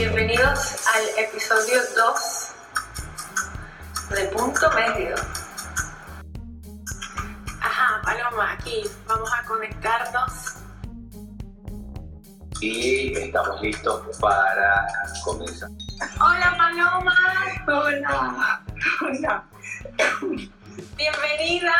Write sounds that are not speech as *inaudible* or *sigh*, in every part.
bienvenidos al episodio 2 de Punto Medio. Ajá, Paloma, aquí vamos a conectarnos. Y estamos listos para comenzar. Hola Paloma, Hola, hola. bienvenida,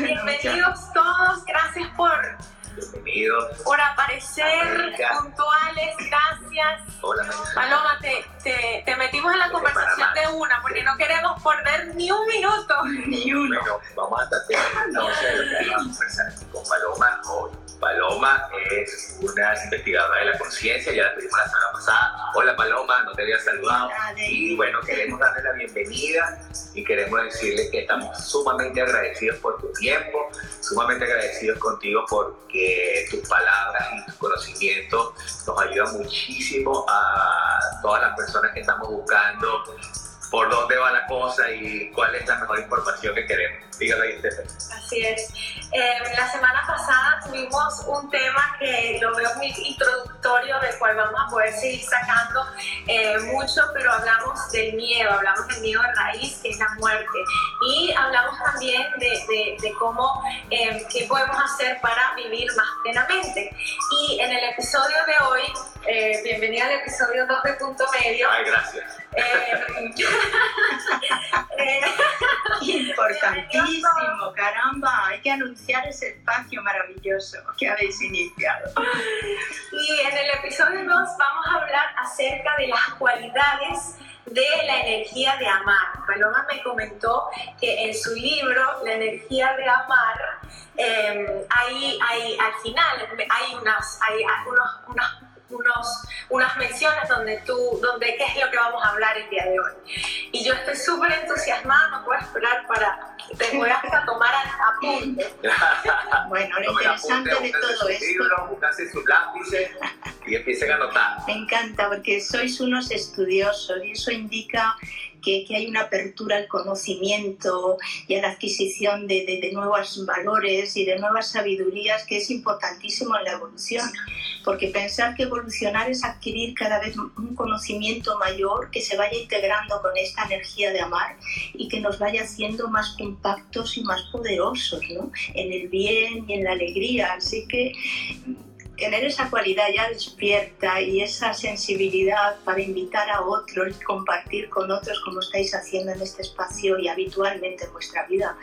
bienvenidos todos, gracias por, Bienvenidos. por aparecer América. puntuales, gracias. Hola, Melissa. Paloma, te, te, te metimos en la conversación de una porque no queremos perder ni un minuto. *laughs* Ni uno. Bueno, vamos a tratar vamos a conversar con Paloma hoy. Paloma es una investigadora de la conciencia, ya la tuvimos la semana pasada. Hola Paloma, no te había saludado. Y bueno, queremos darle la bienvenida y queremos decirle que estamos sumamente agradecidos por tu tiempo, sumamente agradecidos contigo porque tus palabras y tus conocimientos nos ayudan muchísimo a todas las personas que estamos buscando por dónde va la cosa y cuál es la mejor información que queremos. Dígalo ahí, Esther. Así es. Eh, la semana pasada tuvimos un tema que lo veo muy introductorio, del cual vamos a poder seguir sacando eh, mucho, pero hablamos del miedo, hablamos del miedo de raíz, que es la muerte, y hablamos también de, de- de cómo, eh, qué podemos hacer para vivir más plenamente. Y en el episodio de hoy, eh, bienvenida al episodio 2 de Punto Medio. Ay, gracias. Eh, *laughs* Importantísimo, caramba, hay que anunciar ese espacio maravilloso que habéis iniciado. Y en el episodio 2 vamos a hablar acerca de las cualidades de la energía de amar. Paloma me comentó que en su libro, La energía de amar, eh, hay, al final hay unas, hay unos, unas, unos- unas menciones donde tú, donde qué es lo que vamos a hablar el día de hoy. Y yo estoy súper entusiasmada, no puedo esperar para, te voy hasta tomar a- apunte. *laughs* Bueno, lo interesante apuntes, de todo esto, búsquense sus lápices y empiecen a anotar. me encanta porque sois unos estudiosos y eso indica que, que hay una apertura al conocimiento y a la adquisición de, de- de nuevos valores y de nuevas sabidurías que es importantísimo en la evolución. Porque pensar que evolucionar es adquirir cada vez un conocimiento mayor que se vaya integrando con esta energía de amar y que nos vaya haciendo más compactos y más poderosos, ¿no? En el bien y en la alegría. Así que tener esa cualidad ya despierta y esa sensibilidad para invitar a otros y compartir con otros como estáis haciendo en este espacio y habitualmente en vuestra vida,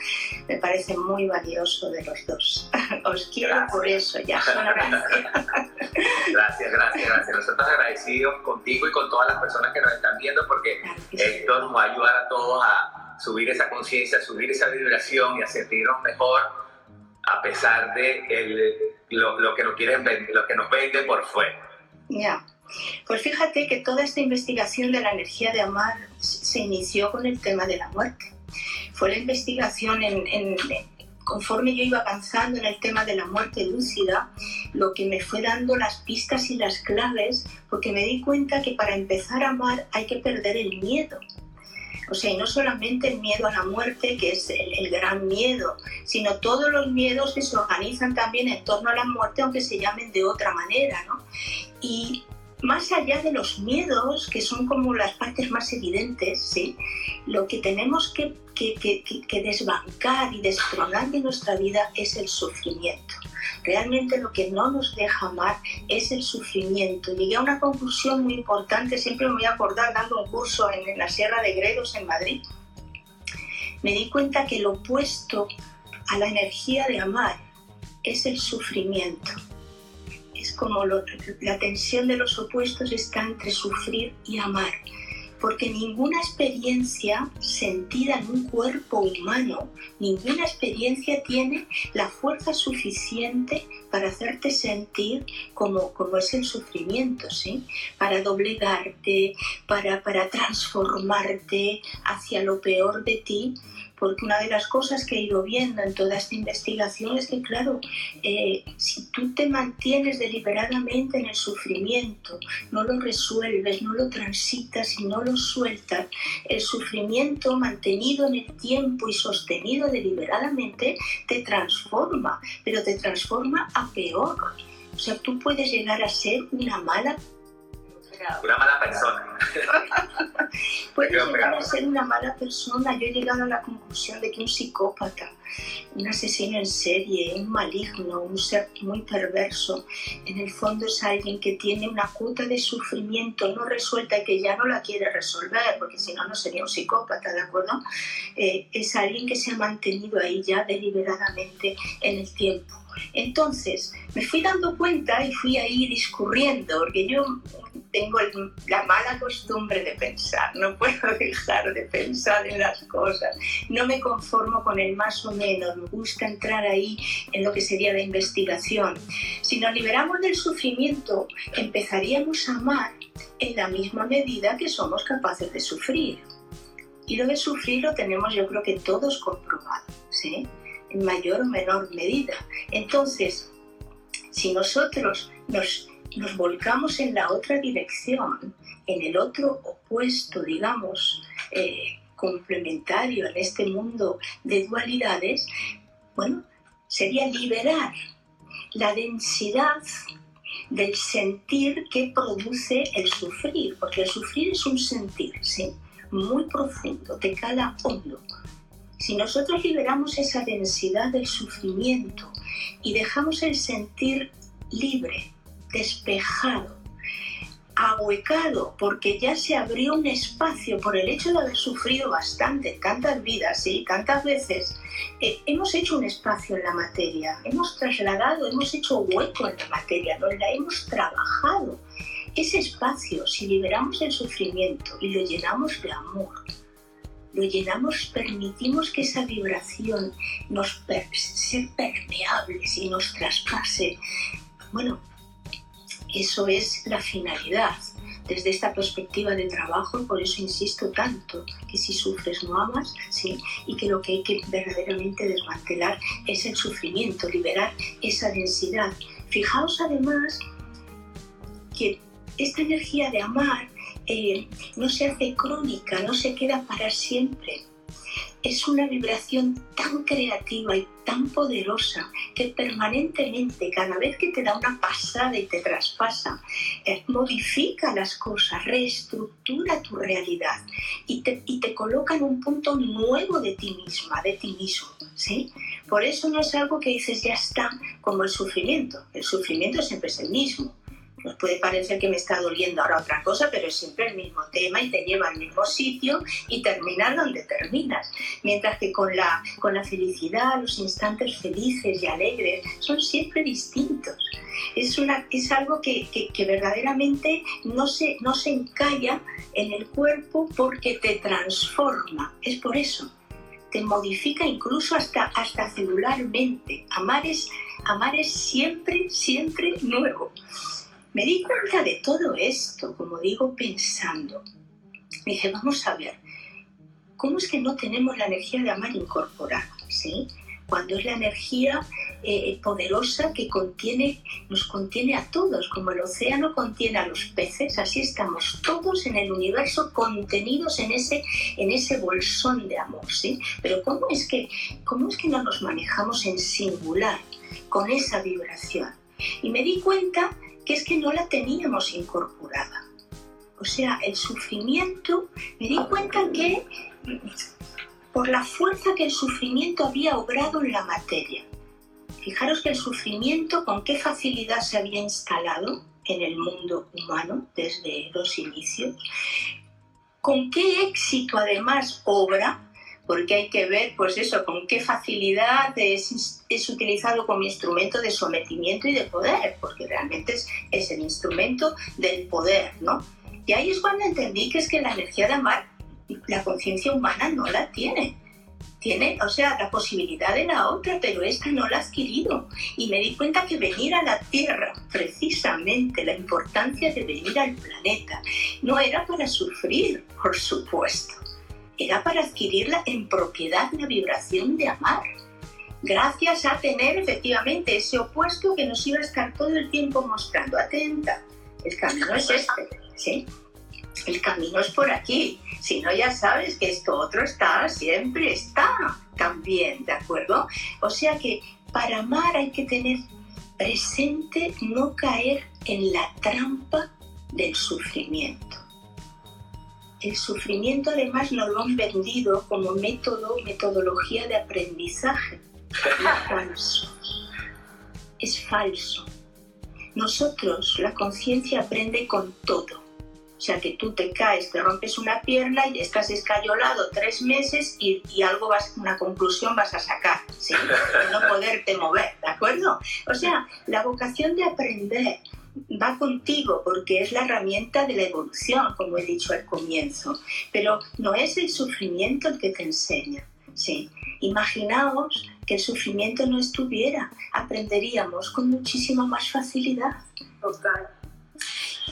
me parece muy valioso de los dos. *laughs* Os quiero Gracias. por eso, ya. *laughs* Gracias, gracias, gracias. Nosotros agradecidos contigo y con todas las personas que nos están viendo porque sí. esto nos va a ayudar a todos a subir esa conciencia, a subir esa vibración y a sentirnos mejor a pesar de el- lo, lo que nos quieren lo que nos venden por fuera. Ya. Pues fíjate que toda esta investigación de la energía de amar se inició con el tema de la muerte. Fue la investigación en, en- conforme yo iba avanzando en el tema de la muerte lúcida, lo que me fue dando las pistas y las claves, porque me di cuenta que para empezar a amar hay que perder el miedo. O sea, y no solamente el miedo a la muerte, que es el, gran miedo, sino todos los miedos que se organizan también en torno a la muerte, aunque se llamen de otra manera, ¿no? Y más allá de los miedos, que son como las partes más evidentes, ¿sí? lo que tenemos que, que- desbancar y destronar de nuestra vida es el sufrimiento. Realmente lo que no nos deja amar es el sufrimiento. Llegué a una conclusión muy importante, siempre me voy a acordar dando un curso en, en la Sierra de Gredos, en Madrid. Me di cuenta que lo opuesto a la energía de amar es el sufrimiento es como la tensión de los opuestos está entre sufrir y amar, porque ninguna experiencia sentida en un cuerpo humano, ninguna experiencia tiene la fuerza suficiente para hacerte sentir como, como es el sufrimiento, ¿sí? Para doblegarte, para, para transformarte hacia lo peor de ti, porque una de las cosas que he ido viendo en toda esta investigación es que, claro, eh, si tú te mantienes deliberadamente en el sufrimiento, no lo resuelves, no lo transitas y no lo sueltas, el sufrimiento mantenido en el tiempo y sostenido deliberadamente te transforma, pero te transforma a peor. O sea, tú puedes llegar a ser una mala Una mala persona. *laughs* puedes llegar a ser una mala persona. Yo he llegado a la conclusión de que un psicópata, un asesino en serie, un maligno, un ser muy perverso, en el fondo es alguien que tiene una cuota de sufrimiento no resuelta y que ya no la quiere resolver, porque si no, no sería un psicópata, ¿de acuerdo? Eh, es alguien que se ha mantenido ahí ya deliberadamente en el tiempo. Entonces, me fui dando cuenta y fui ahí discurriendo, porque yo tengo la mala costumbre de pensar, no puedo *laughs* dejar de pensar en las cosas, no me conformo con el más o menos, me gusta entrar ahí en lo que sería la investigación. Si nos liberamos del sufrimiento, empezaríamos a amar en la misma medida que somos capaces de sufrir. Y lo de sufrir lo tenemos yo creo que todos comprobados, ¿sí? En mayor o menor medida. Entonces, si nosotros nos volcamos en la otra dirección, en el otro opuesto, digamos, eh, complementario en este mundo de dualidades, bueno, sería liberar la densidad del sentir que produce el sufrir, porque el sufrir es un sentir, ¿sí? muy profundo, te cala hondo. Si nosotros liberamos esa densidad del sufrimiento y dejamos el sentir libre, despejado, ahuecado, porque ya se abrió un espacio por el hecho de haber sufrido bastante, tantas vidas y tantas veces. Eh, hemos hecho un espacio en la materia, hemos trasladado, hemos hecho hueco en la materia, nos la hemos trabajado. Ese espacio, si liberamos el sufrimiento y lo llenamos de amor, lo llenamos, permitimos que esa vibración nos sea permeable y nos traspase. Bueno, eso es la finalidad. Desde esta perspectiva de trabajo, por eso insisto tanto que si sufres no amas, y que lo que hay que verdaderamente desmantelar es el sufrimiento, liberar esa densidad. Fijaos además que esta energía de amar eh, no se hace crónica, no se queda para siempre es una vibración tan creativa y tan poderosa que permanentemente, cada vez que te da una pasada y te traspasa, eh, modifica las cosas, reestructura tu realidad y te, y te coloca en un punto nuevo de ti misma, de ti mismo. ¿sí? Por eso no es algo que dices ya está como el sufrimiento. El sufrimiento siempre es el mismo nos puede parecer que me está doliendo ahora otra cosa, pero es siempre el mismo tema y te lleva al mismo sitio y terminas donde terminas. Mientras que con la, con la felicidad, los instantes felices y alegres son siempre distintos. Es, una, es algo que, que, verdaderamente no se, no se encalla en el cuerpo porque te transforma. Es por eso. Te modifica incluso hasta, hasta celularmente. Amar es, amar es siempre, siempre nuevo. Me di cuenta de todo esto, como digo, pensando. Dije, vamos a ver, ¿cómo es que no tenemos la energía de amar incorporada? ¿sí? Cuando es la energía eh, poderosa que contiene, nos contiene a todos, como el océano contiene a los peces, así estamos todos en el universo contenidos en ese, en ese bolsón de amor. ¿sí? Pero ¿cómo es, que, ¿cómo es que no nos manejamos en singular con esa vibración? Y me di cuenta que es que no la teníamos incorporada. O sea, el sufrimiento, me di cuenta que por la fuerza que el sufrimiento había obrado en la materia. Fijaros que el sufrimiento con qué facilidad se había instalado en el mundo humano desde los inicios, con qué éxito además obra porque hay que ver, pues eso, con qué facilidad es, es utilizado como instrumento de sometimiento y de poder, porque realmente es, es el instrumento del poder, ¿no? Y ahí es cuando entendí que es que la energía de amar, la conciencia humana no la tiene. Tiene, o sea, la posibilidad de la otra, pero esta no la ha adquirido. Y me di cuenta que venir a la Tierra, precisamente la importancia de venir al planeta, no era para sufrir, por supuesto, era para adquirirla en propiedad la vibración de amar. Gracias a tener efectivamente ese opuesto que nos iba a estar todo el tiempo mostrando, atenta, el camino es este, ¿sí? El camino es por aquí. Si no, ya sabes que esto otro está, siempre está también, ¿de acuerdo? O sea que para amar hay que tener presente no caer en la trampa del sufrimiento el sufrimiento además nos lo han vendido como método, metodología de aprendizaje. Es falso. Es falso. Nosotros, la conciencia aprende con todo. O sea, que tú te caes, te rompes una pierna y estás escayolado tres meses y, algo vas, una conclusión vas a sacar, ¿sí? De no poderte mover, ¿de acuerdo? O sea, la vocación de aprender va contigo porque es la herramienta de la evolución, como he dicho al comienzo, pero no es el sufrimiento el que te enseña. Sí. Imaginaos que el sufrimiento no estuviera, aprenderíamos con muchísima más facilidad. Total.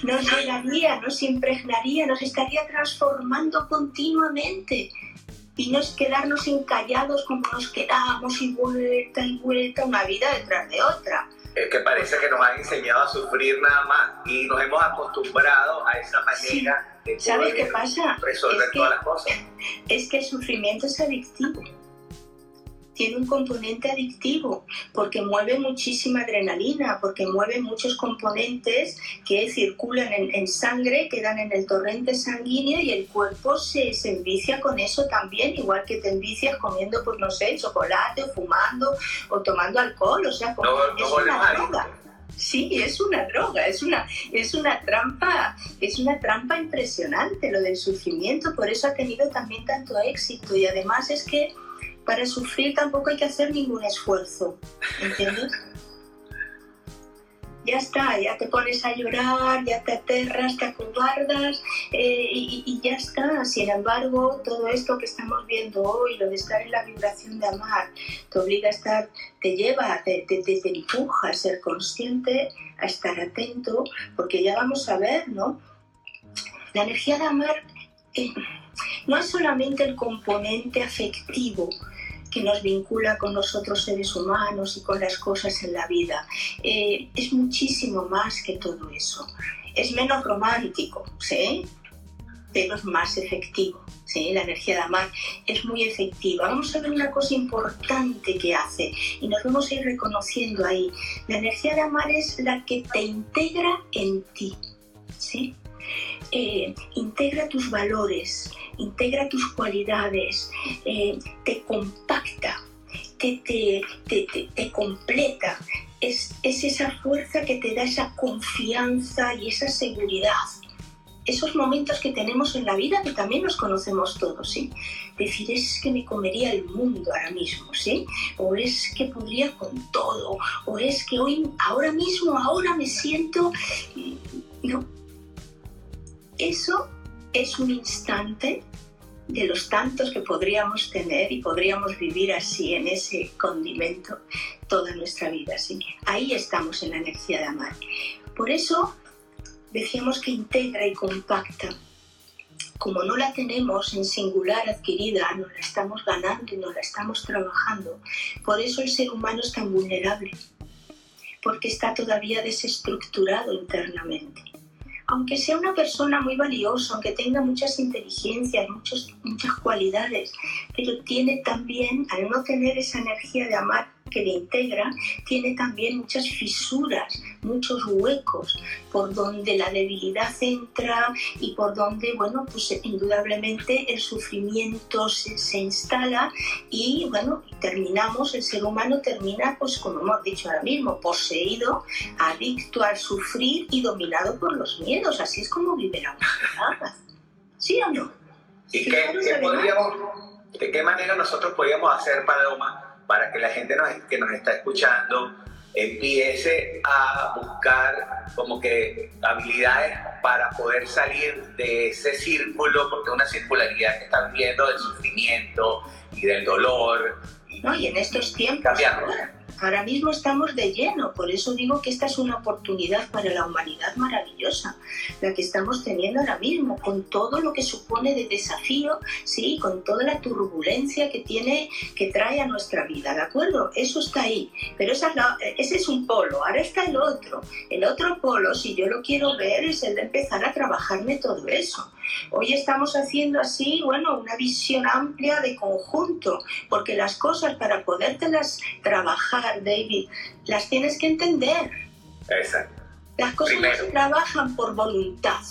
Nos llegaría, nos impregnaría, nos estaría transformando continuamente y no es quedarnos encallados como nos quedamos y vuelta y vuelta una vida detrás de otra es que parece que nos han enseñado a sufrir nada más y nos hemos acostumbrado a esa manera de ¿Sabes qué pasa? resolver todas las cosas. Es que el sufrimiento es adictivo tiene un componente adictivo porque mueve muchísima adrenalina, porque mueve muchos componentes que circulan en, sangre, quedan en el torrente sanguíneo y el cuerpo se, se, envicia con eso también, igual que te envicias comiendo, pues no sé, chocolate o fumando o tomando alcohol, o sea, es una droga. Sí, es una droga, es una, es una trampa, es una trampa impresionante lo del sufrimiento, por eso ha tenido también tanto éxito y además es que para sufrir tampoco hay que hacer ningún esfuerzo, ¿entiendes? ya está, ya te pones a llorar, ya te aterras, te acobardas eh, y, ya está. Sin embargo, todo esto que estamos viendo hoy, lo de estar en la vibración de amar, te obliga a estar, te lleva, te empuja a ser consciente, a estar atento, porque ya vamos a ver, ¿no? La energía de amar eh, no es solamente el componente afectivo, que nos vincula con los otros seres humanos y con las cosas en la vida. Eh, es muchísimo más que todo eso. Es menos romántico, ¿sí? pero es más efectivo. ¿sí? La energía de amar es muy efectiva. Vamos a ver una cosa importante que hace y nos vamos a ir reconociendo ahí. La energía de amar es la que te integra en ti. ¿sí? Eh, integra tus valores, integra tus cualidades, eh, te compacta, te, te, completa. Es, es, esa fuerza que te da esa confianza y esa seguridad. Esos momentos que tenemos en la vida que también nos conocemos todos, ¿sí? Decir, es que me comería el mundo ahora mismo, ¿sí? O es que podría con todo, o es que hoy, ahora mismo, ahora me siento... No, eso es un instante de los tantos que podríamos tener y podríamos vivir así en ese condimento toda nuestra vida. Así ahí estamos en la energía de amar. Por eso decíamos que integra y compacta. Como no la tenemos en singular adquirida, no la estamos ganando y no la estamos trabajando. Por eso el ser humano es tan vulnerable, porque está todavía desestructurado internamente aunque sea una persona muy valiosa, aunque tenga muchas inteligencias, muchas cualidades, pero tiene también, al no tener esa energía de amar que le integra tiene también muchas fisuras, muchos huecos por donde la debilidad entra y por donde, bueno, pues indudablemente el sufrimiento se, se instala y, bueno, terminamos, el ser humano termina, pues como hemos dicho ahora mismo, poseído, adicto al sufrir y dominado por los miedos. Así es como vive la humanidad. ¿Sí o no? ¿Y qué, podríamos, de qué manera nosotros podríamos hacer, Paloma, para que la gente que nos está escuchando empiece a buscar como que habilidades para poder salir de ese círculo, porque es una circularidad que están viendo del sufrimiento y del dolor. no, y en estos tiempos ahora mismo estamos de lleno, por eso digo que esta es una oportunidad para la humanidad maravillosa, la que estamos teniendo ahora mismo, con todo lo que supone de desafío, sí, con toda la turbulencia que tiene, que trae a nuestra vida, ¿de acuerdo? Eso está ahí, pero esa ese es un polo, ahora está el otro. El otro polo, si yo lo quiero ver, es el de empezar a trabajarme todo eso. Hoy estamos haciendo así, bueno, una visión amplia de conjunto, porque las cosas para podértelas trabajar, David, las tienes que entender. Exacto. Las cosas no se trabajan por voluntad.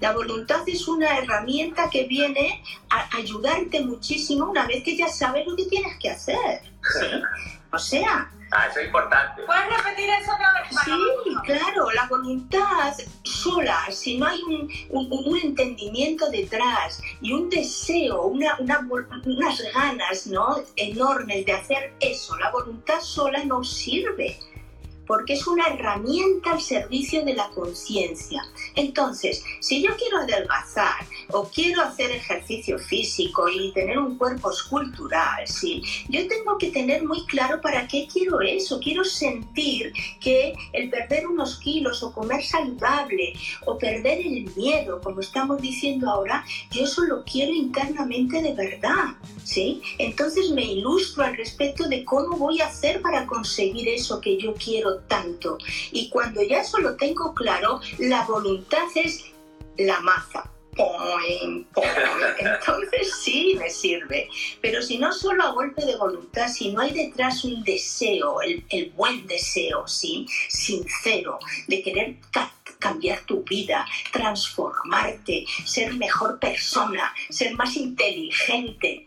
La voluntad es una herramienta que viene a ayudarte muchísimo una vez que ya sabes lo que tienes que hacer. ¿sí? O sea, Ah, eso es importante. ¿Puedes repetir eso otra vez? Sí, claro, la voluntad sola, si no hay un, un- un entendimiento detrás y un deseo, una, una unas ganas ¿no? enormes de hacer eso, la voluntad sola no sirve. Porque es una herramienta al servicio de la conciencia. Entonces, si yo quiero adelgazar o quiero hacer ejercicio físico y tener un cuerpo escultural, sí, yo tengo que tener muy claro para qué quiero eso. Quiero sentir que el perder unos kilos o comer saludable o perder el miedo, como estamos diciendo ahora, yo eso lo quiero internamente de verdad, ¿sí? Entonces me ilustro al respecto de cómo voy a hacer para conseguir eso que yo quiero tanto. Y cuando ya eso lo tengo claro, la voluntad es la maza. Poing, poing. *laughs* Entonces sí me sirve. Pero si no solo a golpe de voluntad, si no hay detrás un deseo, el, el buen deseo, ¿sí? sincero, de querer ca- cambiar tu vida, transformarte, ser mejor persona, ser más inteligente.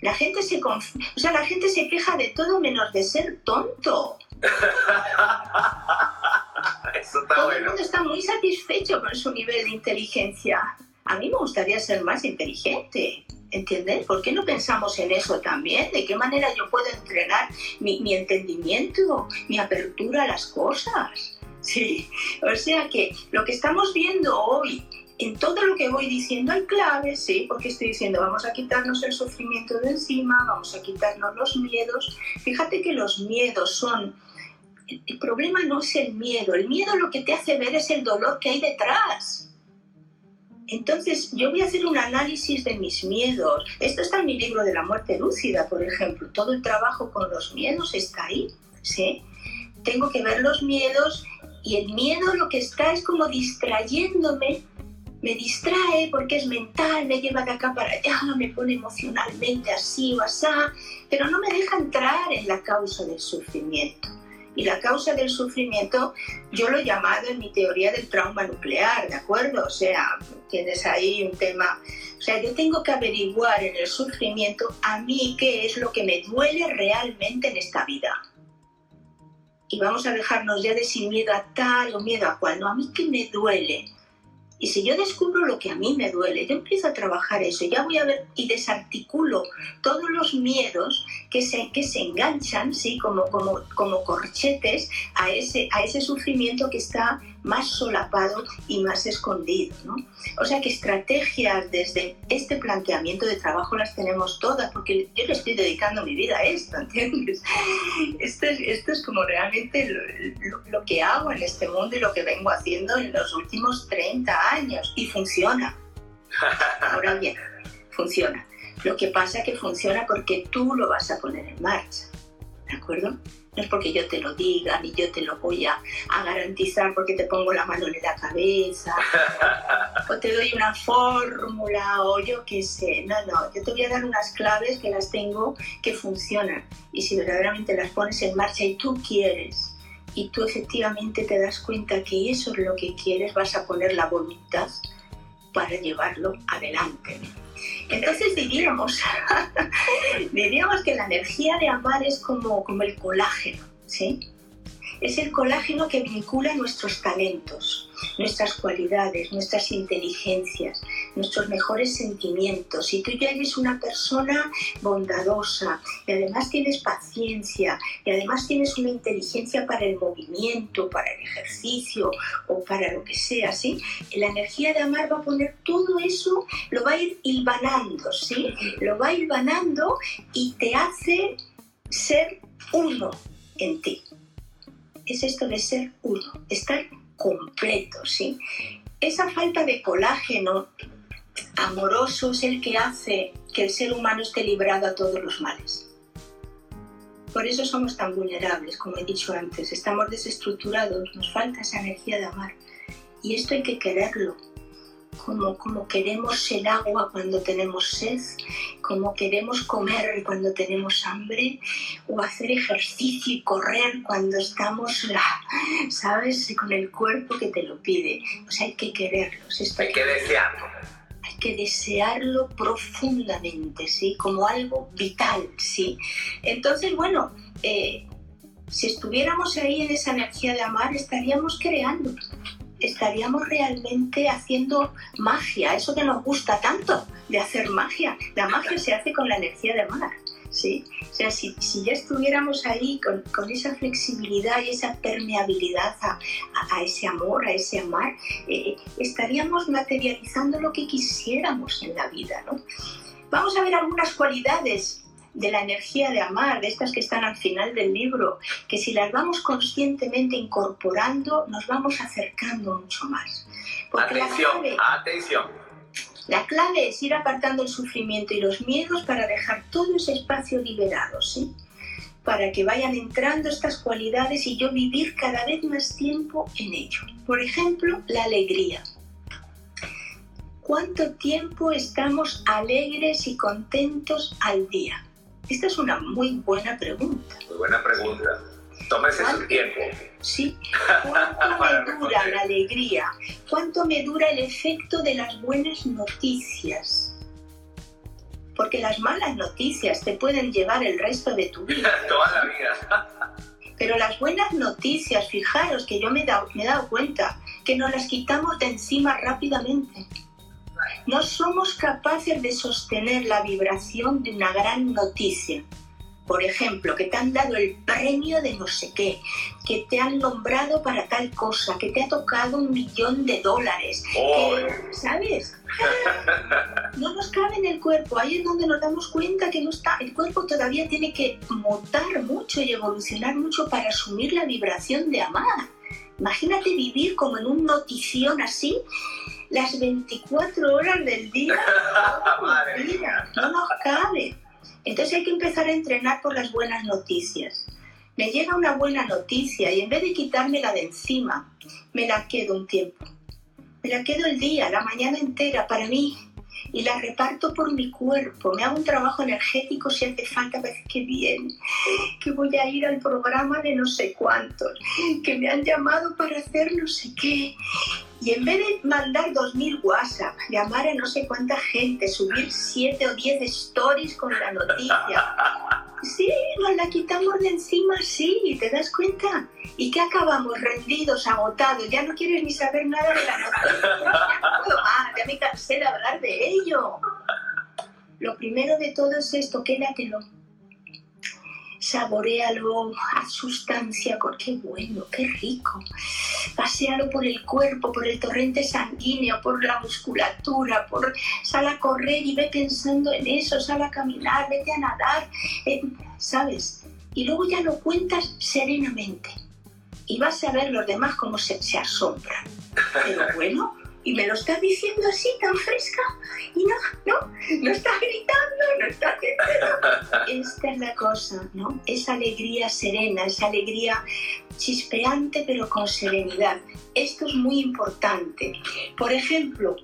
La gente se o sea, la gente se queja de todo menos de ser tonto. *laughs* Eso está Todo el bueno. mundo está muy satisfecho con su nivel de inteligencia. A mí me gustaría ser más inteligente, ¿entiendes? ¿Por qué no pensamos en eso también? ¿De qué manera yo puedo entrenar mi, mi entendimiento, mi apertura a las cosas? Sí, o sea que lo que estamos viendo hoy, en todo lo que voy diciendo hay claves, sí, porque estoy diciendo vamos a quitarnos el sufrimiento de encima, vamos a quitarnos los miedos. Fíjate que los miedos son el problema no es el miedo, el miedo lo que te hace ver es el dolor que hay detrás. Entonces, yo voy a hacer un análisis de mis miedos. Esto está en mi libro de la muerte lúcida, por ejemplo. Todo el trabajo con los miedos está ahí, ¿sí? Tengo que ver los miedos y el miedo lo que está es como distrayéndome. Me distrae porque es mental, me lleva de acá para allá, me pone emocionalmente así o asá, pero no me deja entrar en la causa del sufrimiento. Y la causa del sufrimiento yo lo he llamado en mi teoría del trauma nuclear, ¿de acuerdo? O sea, tienes ahí un tema. O sea, yo tengo que averiguar en el sufrimiento a mí qué es lo que me duele realmente en esta vida. Y vamos a dejarnos ya de sin miedo a tal o miedo a cual, no, a mí qué me duele. Y si yo descubro lo que a mí me duele, yo empiezo a trabajar eso, ya voy a ver y desarticulo todos los miedos que se, que se enganchan, ¿sí? como, como, como corchetes a ese, a ese sufrimiento que está más solapado y más escondido. ¿no? O sea que estrategias desde este planteamiento de trabajo las tenemos todas, porque yo le estoy dedicando mi vida a esto, ¿entiendes? Esto es, esto es como realmente lo, lo- lo que hago en este mundo y lo que vengo haciendo en los últimos 30 años y funciona. Ahora bien, funciona. Lo que pasa es que funciona porque tú lo vas a poner en marcha. ¿De acuerdo? No es porque yo te lo diga, ni yo te lo voy a, a garantizar porque te pongo la mano en la cabeza, *laughs* o te doy una fórmula, o yo qué sé. No, no, yo te voy a dar unas claves que las tengo que funcionan. Y si verdaderamente las pones en marcha y tú quieres, y tú efectivamente te das cuenta que eso es lo que quieres, vas a poner la voluntad para llevarlo adelante. Entonces diríamos, *laughs* diríamos que la energía de amar es como, como el colágeno, ¿sí? Es el colágeno que vincula nuestros talentos, nuestras cualidades, nuestras inteligencias, nuestros mejores sentimientos. Si tú ya eres una persona bondadosa y además tienes paciencia y además tienes una inteligencia para el movimiento, para el ejercicio o para lo que sea, ¿sí? La energía de amar va a poner todo eso, lo va a ir hilvanando, ¿sí? Lo va hilvanando y te hace ser uno en ti. Es esto de ser uno, estar completo, ¿sí? Esa falta de colágeno amoroso es el que hace que el ser humano esté librado a todos los males. Por eso somos tan vulnerables, como he dicho antes, estamos desestructurados, nos falta esa energía de amar. Y esto hay que quererlo. Como, como queremos el agua cuando tenemos sed, como queremos comer cuando tenemos hambre, o hacer ejercicio y correr cuando estamos, ¿sabes?, con el cuerpo que te lo pide. O sea, hay que quererlos. hay que desearlo. Hay que desearlo profundamente, ¿sí? Como algo vital, ¿sí? Entonces, bueno, eh, si estuviéramos ahí en esa energía de amar, estaríamos creando estaríamos realmente haciendo magia, eso que nos gusta tanto de hacer magia. La magia se hace con la energía de mar. ¿sí? O sea, si, ya estuviéramos ahí con, esa flexibilidad y esa permeabilidad a, ese amor, a ese amar, eh, estaríamos materializando lo que quisiéramos en la vida. ¿no? Vamos a ver algunas cualidades de la energía de amar, de estas que están al final del libro, que si las vamos conscientemente incorporando, nos vamos acercando mucho más. atención, atención. La clave es ir apartando el sufrimiento y los miedos para dejar todo ese espacio liberado, ¿sí? Para que vayan entrando estas cualidades y yo vivir cada vez más tiempo en ello. Por ejemplo, la alegría. ¿Cuánto tiempo estamos alegres y contentos al día? Esta es una muy buena pregunta. Muy buena pregunta. Tómese su tiempo. Sí. ¿Cuánto *laughs* me dura la alegría? ¿Cuánto me dura el efecto de las buenas noticias? Porque las malas noticias te pueden llevar el resto de tu vida. *laughs* Toda la vida. Pero las buenas noticias, fijaros que yo me he dado, me he dado cuenta que nos las quitamos de encima rápidamente no somos capaces de sostener la vibración de una gran noticia. Por ejemplo, que te han dado el premio de no sé qué, que te han nombrado para tal cosa, que te ha tocado un millón de dólares, ¿sabes? *laughs* No nos cabe en el cuerpo, ahí es donde nos damos cuenta que no está, el cuerpo todavía tiene que mutar mucho y evolucionar mucho para asumir la vibración de amar. Imagínate vivir como en un notición así las 24 horas del día. *laughs* no nos cabe. Entonces hay que empezar a entrenar por las buenas noticias. Me llega una buena noticia y en vez de quitármela de encima, me la quedo un tiempo. Me la quedo el día, la mañana entera para mí y la reparto por mi cuerpo. Me hago un trabajo energético si hace falta, parece que bien, que voy a ir al programa de no sé cuántos, que me han llamado para hacer no sé qué. Y en vez de mandar 2.000 WhatsApp, llamar a no sé cuánta gente, subir 7 o 10 stories con la noticia, sí, nos la quitamos de encima, sí, ¿te das cuenta? ¿Y qué acabamos? Rendidos, agotados, ya no quieres ni saber nada de la noticia. Ah, ya me cansé de hablar de ello. Lo primero de todo es esto, quédatelo saborealo, a sustancia, qué bueno, qué rico. Pasealo por el cuerpo, por el torrente sanguíneo, por la musculatura, por sal a correr y ve pensando en eso, sal a caminar, vete a nadar, eh, ¿sabes? Y luego ya lo cuentas serenamente. Y vas a ver los demás cómo se, se asombran. Pero bueno, y me lo está diciendo así, tan fresca, y no, no, no está gritando, no está *laughs* Esta es la cosa, ¿no? Esa alegría serena, esa alegría chispeante, pero con serenidad. Esto es muy importante. Por ejemplo,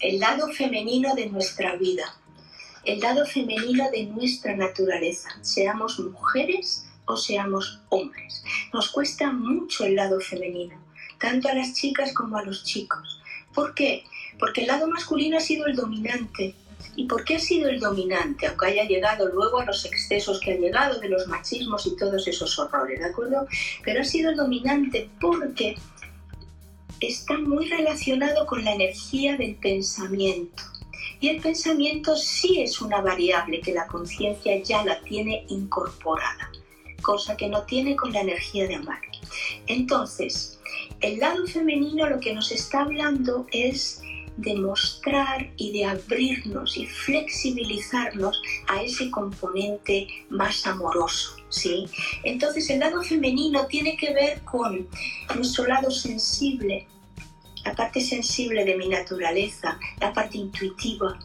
el lado femenino de nuestra vida, el lado femenino de nuestra naturaleza, seamos mujeres o seamos hombres. Nos cuesta mucho el lado femenino, tanto a las chicas como a los chicos ¿Por qué? Porque el lado masculino ha sido el dominante. ¿Y por qué ha sido el dominante? Aunque haya llegado luego a los excesos que ha llegado de los machismos y todos esos horrores, ¿de acuerdo? Pero ha sido el dominante porque está muy relacionado con la energía del pensamiento. Y el pensamiento sí es una variable que la conciencia ya la tiene incorporada, cosa que no tiene con la energía de amar. Entonces, el lado femenino lo que nos está hablando es de mostrar y de abrirnos y flexibilizarnos a ese componente más amoroso, ¿sí? Entonces el lado femenino tiene que ver con nuestro lado sensible, la parte sensible de mi naturaleza, la parte intuitiva,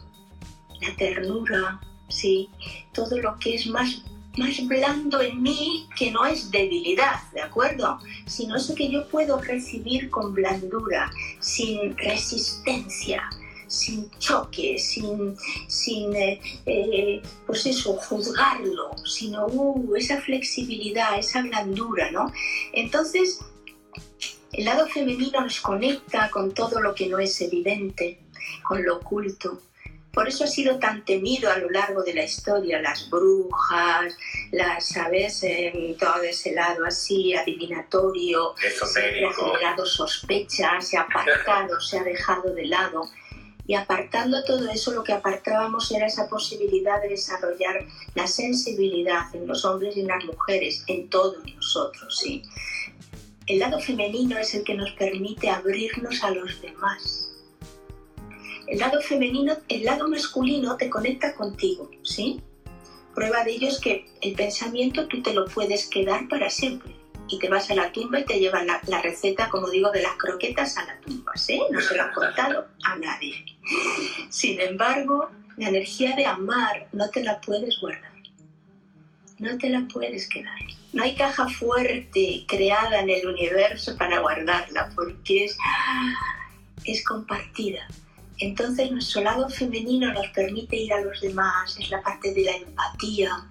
la ternura, ¿sí? Todo lo que es más más blando en mí que no es debilidad, ¿de acuerdo? Sino eso que yo puedo recibir con blandura, sin resistencia, sin choque, sin, sin eh, eh, pues eso, juzgarlo, sino uh, esa flexibilidad, esa blandura, ¿no? Entonces, el lado femenino nos conecta con todo lo que no es evidente, con lo oculto, por eso ha sido tan temido a lo largo de la historia, las brujas, las, ¿sabes? Todo ese lado así, adivinatorio, se ha generado sospecha, se ha apartado, se ha dejado de lado. Y apartando todo eso, lo que apartábamos era esa posibilidad de desarrollar la sensibilidad en los hombres y en las mujeres, en todos nosotros, ¿sí? El lado femenino es el que nos permite abrirnos a los demás el lado femenino, el lado masculino te conecta contigo, ¿sí? Prueba de ello es que el pensamiento tú te lo puedes quedar para siempre. Y te vas a la tumba y te llevan la, receta, como digo, de las croquetas a la tumba, ¿sí? No se lo han contado a nadie. Sin embargo, la energía de amar no te la puedes guardar. No te la puedes quedar. No hay caja fuerte creada en el universo para guardarla, porque es, es compartida entonces nuestro lado femenino nos permite ir a los demás, es la parte de la empatía,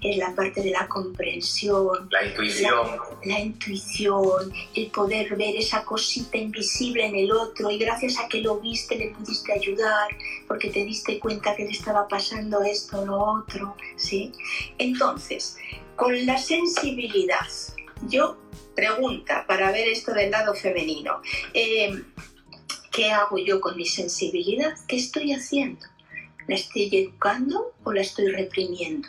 es la parte de la comprensión, la intuición. La, intuición, el poder ver esa cosita invisible en el otro y gracias a que lo viste le pudiste ayudar porque te diste cuenta que le estaba pasando esto o lo otro, ¿sí? Entonces, con la sensibilidad, yo pregunta para ver esto del lado femenino. Eh, ¿Qué hago yo con mi sensibilidad? ¿Qué estoy haciendo? ¿La estoy educando o la estoy reprimiendo?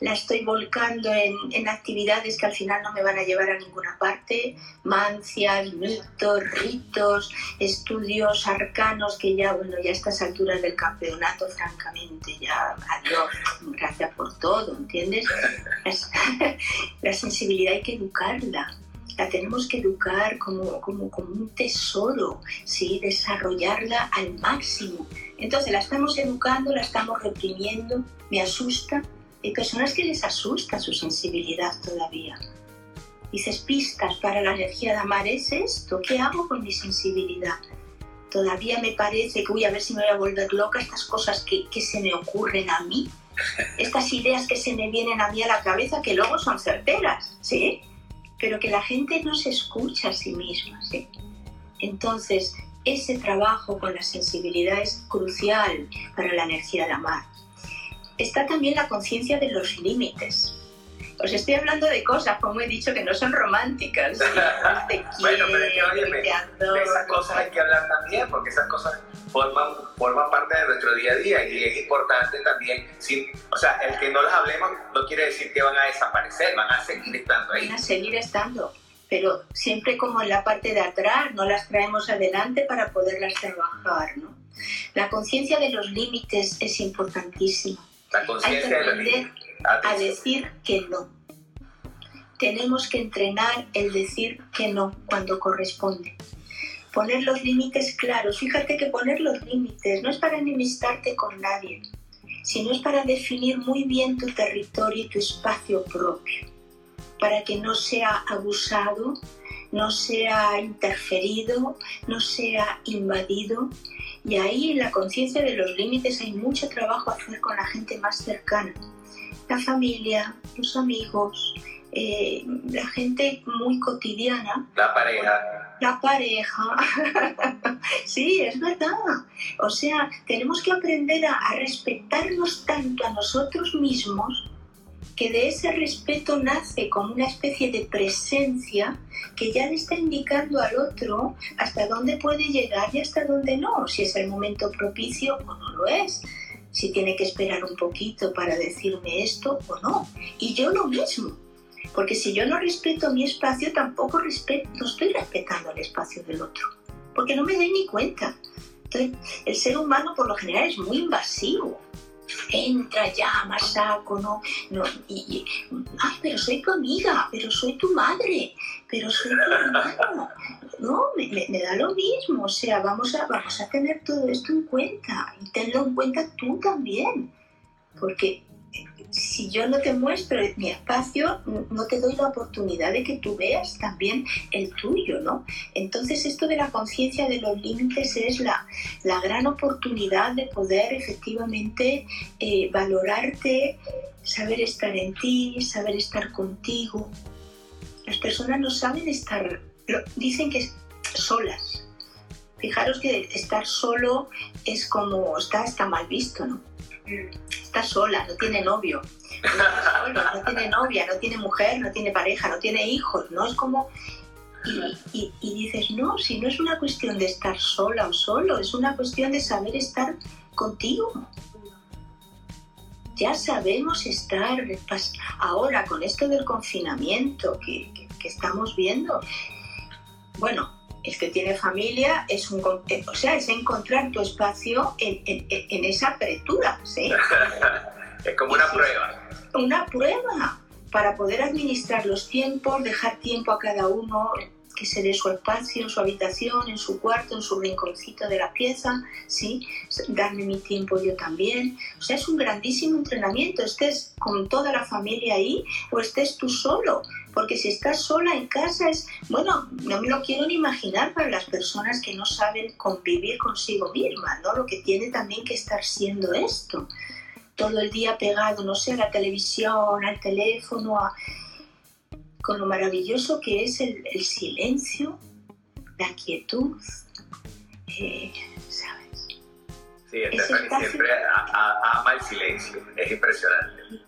la estoy volcando en, actividades que al final no me van a llevar a ninguna parte, mancias, mitos, ritos, estudios arcanos que ya, bueno, ya a estas alturas del campeonato, francamente, ya adiós, gracias por todo, ¿entiendes? *laughs* la sensibilidad hay que educarla la tenemos que educar como, como, como un tesoro, ¿sí? desarrollarla al máximo. Entonces la estamos educando, la estamos reprimiendo, me asusta. Hay personas que les asusta su sensibilidad todavía. Dices, pistas para la energía de amar es esto, ¿qué hago con mi sensibilidad? Todavía me parece que voy a ver si me voy a volver loca estas cosas que, que se me ocurren a mí, *laughs* estas ideas que se me vienen a mí a la cabeza que luego son certeras, ¿sí? Pero que la gente no se escucha a sí misma. ¿sí? Entonces, ese trabajo con la sensibilidad es crucial para la energía de amar. Está también la conciencia de los límites. Os estoy hablando de cosas, como he dicho, que no son románticas. *laughs* bueno, pero es que, oye, de esas cosas hay que hablar también, porque esas cosas forman, forman parte de nuestro día a día y es importante también, sin, o sea, el que no las hablemos no quiere decir que van a desaparecer, van a seguir estando ahí. Van a seguir estando, pero siempre como en la parte de atrás, no las traemos adelante para poderlas trabajar, ¿no? La conciencia de los límites es importantísima. La conciencia de los límites. A decir que no. Tenemos que entrenar el decir que no cuando corresponde poner los límites claros. Fíjate que poner los límites no es para enemistarte con nadie, sino es para definir muy bien tu territorio y tu espacio propio, para que no sea abusado, no sea interferido, no sea invadido. Y ahí en la conciencia de los límites hay mucho trabajo a hacer con la gente más cercana, la familia, los amigos, eh, la gente muy cotidiana. La pareja. La pareja. *laughs* sí, es verdad. O sea, tenemos que aprender a, respetarnos tanto a nosotros mismos que de ese respeto nace como una especie de presencia que ya le está indicando al otro hasta dónde puede llegar y hasta dónde no, si es el momento propicio o no lo es, si tiene que esperar un poquito para decirme esto o no. Y yo lo mismo. Porque si yo no respeto mi espacio, tampoco respeto, no estoy respetando el espacio del otro. Porque no me doy ni cuenta. Entonces, el ser humano por lo general es muy invasivo. Entra, llama, saco, no, no, y, ay, pero soy tu amiga, pero soy tu madre, pero soy tu hermano. No, me, me, da lo mismo, o sea, vamos a, vamos a tener todo esto en cuenta y tenlo en cuenta tú también, porque si yo no te muestro mi espacio, no te doy la oportunidad de que tú veas también el tuyo, ¿no? Entonces esto de la conciencia de los límites es la, la, gran oportunidad de poder efectivamente eh, valorarte, saber estar en ti, saber estar contigo. Las personas no saben estar, dicen que solas. Fijaros que estar solo es como, está, está mal visto, ¿no? Está sola, no tiene novio, no, tiene novia, no tiene mujer, no tiene pareja, no tiene hijos, ¿no? Es como... Y, dices, no, si no es una cuestión de estar sola o solo, es una cuestión de saber estar contigo. Ya sabemos estar, ahora con esto del confinamiento que estamos viendo, bueno, el que tiene familia es un, eh, o sea, es encontrar tu espacio en, esa apertura, ¿sí? *laughs* es como una prueba. Una prueba para poder administrar los tiempos, dejar tiempo a cada uno, que se dé su espacio, en su habitación, en su cuarto, en su rinconcito de la pieza, ¿sí? Darme mi tiempo yo también. O sea, es un grandísimo entrenamiento, estés con toda la familia ahí o estés tú solo. Porque si estás sola en casa es, bueno, no me lo quiero ni imaginar para las personas que no saben convivir consigo mismas, ¿no? Lo que tiene también que estar siendo esto. Todo el día pegado, no sé, a la televisión, al teléfono, a con lo maravilloso que es el, silencio, la quietud, eh, ¿sabes? Sí, Stephanie siempre ama el silencio, es impresionante.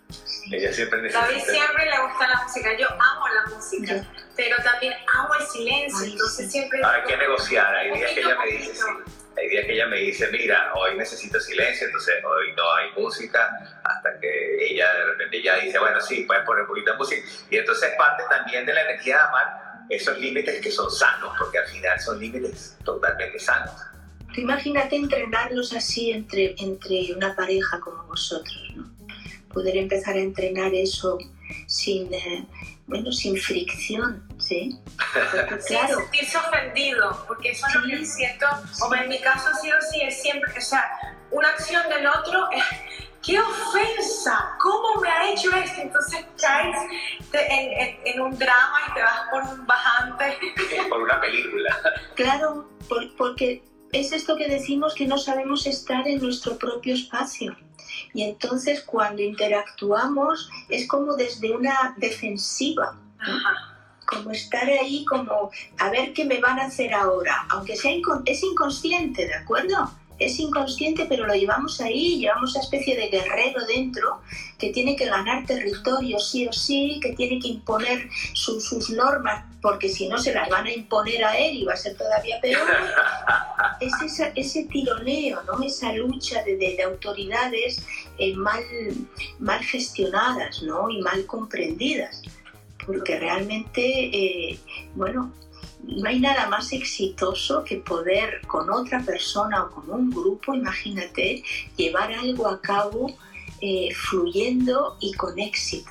Ella siempre necesita... David siempre le gusta la música, yo amo la música, pero también amo el silencio, entonces siempre... Hay que negociar, hay días que ella me dice, hay días que ella me dice, mira, hoy necesito silencio, entonces hoy no hay música, hasta que ella de repente ya dice, bueno, sí, puedes poner un poquito de música. Y entonces parte también de la energía de amar esos límites que son sanos, porque al final son límites totalmente sanos. imagínate entrenarlos así entre, entre una pareja como vosotros, ¿no? Poder empezar a entrenar eso sin... Eh, bueno, sin fricción, ¿sí? *laughs* claro. Sin sentirse ofendido, porque eso es lo que siento, o en mi caso ha sido así, es siempre, o sea, una acción del otro es, ¡qué ofensa! ¿Cómo me ha hecho esto? Entonces caes en, un drama y te vas por un bajante. *laughs* Por una película. Claro, porque es esto que decimos que no sabemos estar en nuestro propio espacio. Y entonces cuando interactuamos es como desde una defensiva. Como estar ahí, como a ver qué me van a hacer ahora, aunque sea es inconsciente, ¿de acuerdo? Es inconsciente, pero lo llevamos ahí, llevamos esa especie de guerrero dentro que tiene que ganar territorio sí o sí, que tiene que imponer sus normas, porque si no se las van a imponer a él y va a ser todavía peor. *laughs* es ese tironeo, ¿no? esa lucha de, autoridades eh, mal, mal gestionadas ¿no? y mal comprendidas, porque realmente, eh, bueno, no hay nada más exitoso que poder con otra persona o con un grupo, imagínate, llevar algo a cabo eh, fluyendo y con éxito.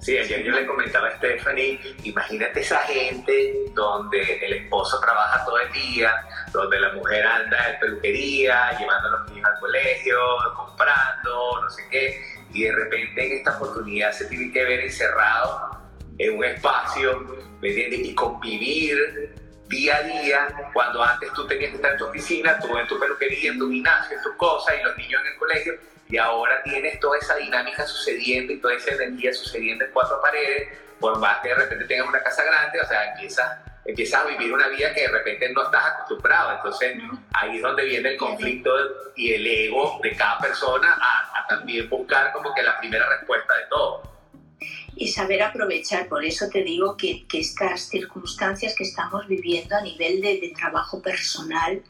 Sí, ayer yo le comentaba a Stephanie, imagínate esa gente donde el esposo trabaja todo el día, donde la mujer anda en peluquería, llevando a los niños al colegio, comprando, no sé qué, y de repente en esta oportunidad se tiene que ver encerrado en un espacio, ¿me entiendes? Y convivir día a día, cuando antes tú tenías que estar en tu oficina, tú en tu peluquería, en tu gimnasio, en tus cosas, y los niños en el colegio, y ahora tienes toda esa dinámica sucediendo y toda esa energía sucediendo en cuatro paredes, por más que de repente tengas una casa grande, o sea, empiezas, empiezas a vivir una vida que de repente no estás acostumbrado. Entonces, ahí es donde viene el conflicto y el ego de cada persona a, a también buscar como que la primera respuesta de todo y saber aprovechar. Por eso te digo que, estas circunstancias que estamos viviendo a nivel de, trabajo personal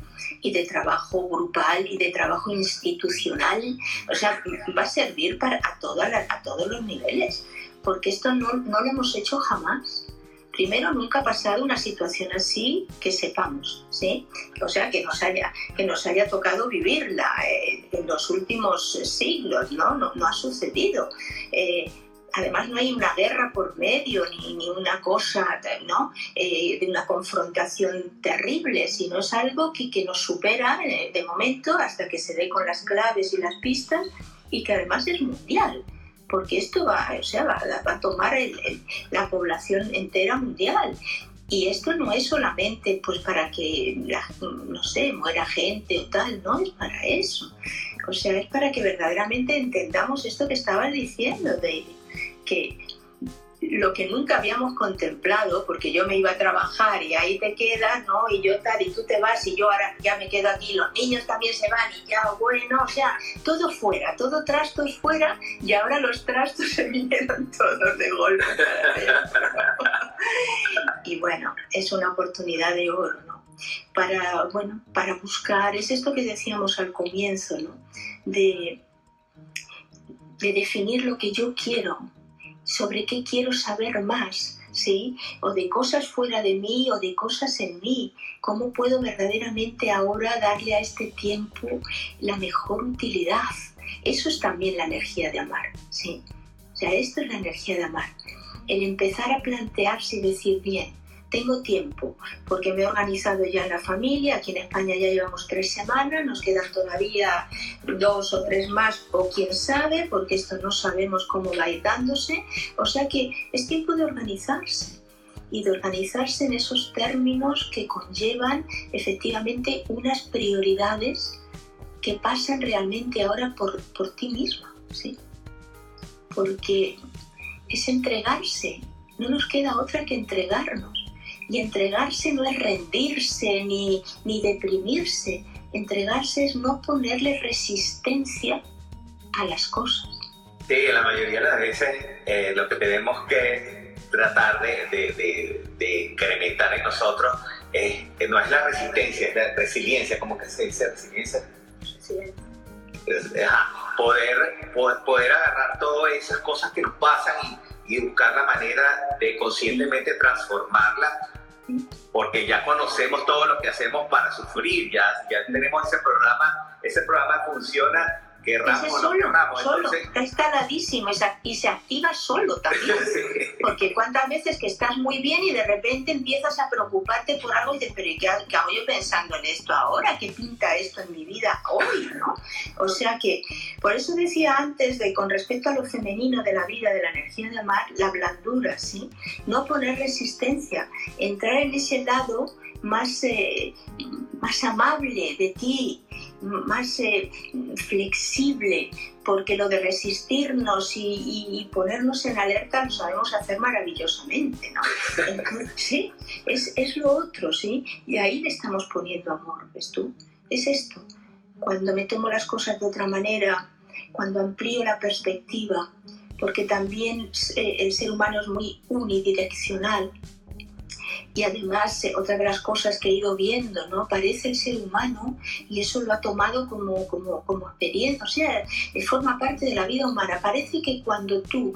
y de trabajo grupal y de trabajo institucional, o sea, va a servir para, a, a todos los niveles, porque esto no, no lo hemos hecho jamás primero nunca ha pasado una situación así que sepamos, ¿sí? O sea, que nos haya, que nos haya tocado vivirla eh, en los últimos siglos, ¿no? No, no ha sucedido. Eh, además no hay una guerra por medio ni, ni una cosa ¿no? Eh, de una confrontación terrible, sino es algo que, que nos supera eh, de momento hasta que se dé con las claves y las pistas y que además es mundial, porque esto va, o sea, va, a tomar la población entera mundial. Y esto no es solamente pues para que, no sé, muera gente o tal, no es para eso. O sea, es para que verdaderamente entendamos esto que estabas diciendo, David, que lo que nunca habíamos contemplado, porque yo me iba a trabajar y ahí te quedas, ¿no? Y yo tal, y tú te vas y yo ahora ya me quedo aquí, los niños también se van y ya, bueno, o sea, todo fuera, todo trastos fuera y ahora los trastos *laughs* se vinieron todos de golpe. y bueno, es una oportunidad de oro, ¿no? Para, bueno, para buscar, es esto que decíamos al comienzo, ¿no? De, de definir lo que yo quiero, sobre qué quiero saber más, ¿sí? O de cosas fuera de mí o de cosas en mí. ¿Cómo puedo verdaderamente ahora darle a este tiempo la mejor utilidad? Eso es también la energía de amar, ¿sí? O sea, esto es la energía de amar. El empezar a plantearse y decir, bien, tengo tiempo, porque me he organizado ya en la familia, aquí en España ya llevamos tres semanas, nos quedan todavía dos o tres más, o quién sabe, porque esto no sabemos cómo va a ir dándose, o sea que es tiempo de organizarse y de organizarse en esos términos que conllevan efectivamente unas prioridades que pasan realmente ahora por, por ti misma, ¿sí? Porque es entregarse, no nos queda otra que entregarnos y entregarse no es rendirse ni, ni deprimirse. Entregarse es no ponerle resistencia a las cosas. Sí, la mayoría de las veces eh, lo que tenemos que tratar de, de, de, incrementar en nosotros es, no es la resistencia, es la resiliencia, como que se dice resiliencia. poder, poder, agarrar todas esas cosas que nos pasan y, y buscar la manera de conscientemente transformarlas porque ya conocemos todo lo que hacemos para sufrir, ya, ya tenemos ese programa, ese programa funciona ese solo, solo, está instaladísimo y se activa solo también. *laughs* Porque cuántas veces que estás muy bien y de repente empiezas a preocuparte por algo y dices, pero ¿qué, hago yo pensando en esto ahora? ¿Qué pinta esto en mi vida hoy? ¿no? O sea que, por eso decía antes de con respecto a lo femenino de la vida, de la energía de amar, la blandura, ¿sí? No poner resistencia, entrar en ese lado más, eh, más amable de ti, más eh, flexible, porque lo de resistirnos y, ponernos en alerta lo sabemos hacer maravillosamente, ¿no? sí, es, es, lo otro, ¿sí? Y ahí le estamos poniendo amor, ¿ves tú? Es esto, cuando me tomo las cosas de otra manera, cuando amplío la perspectiva, porque también eh, el ser humano es muy unidireccional, y además, eh, otra de las cosas que he ido viendo, ¿no? Parece el ser humano y eso lo ha tomado como, como, como experiencia, o sea, forma parte de la vida humana. Parece que cuando tú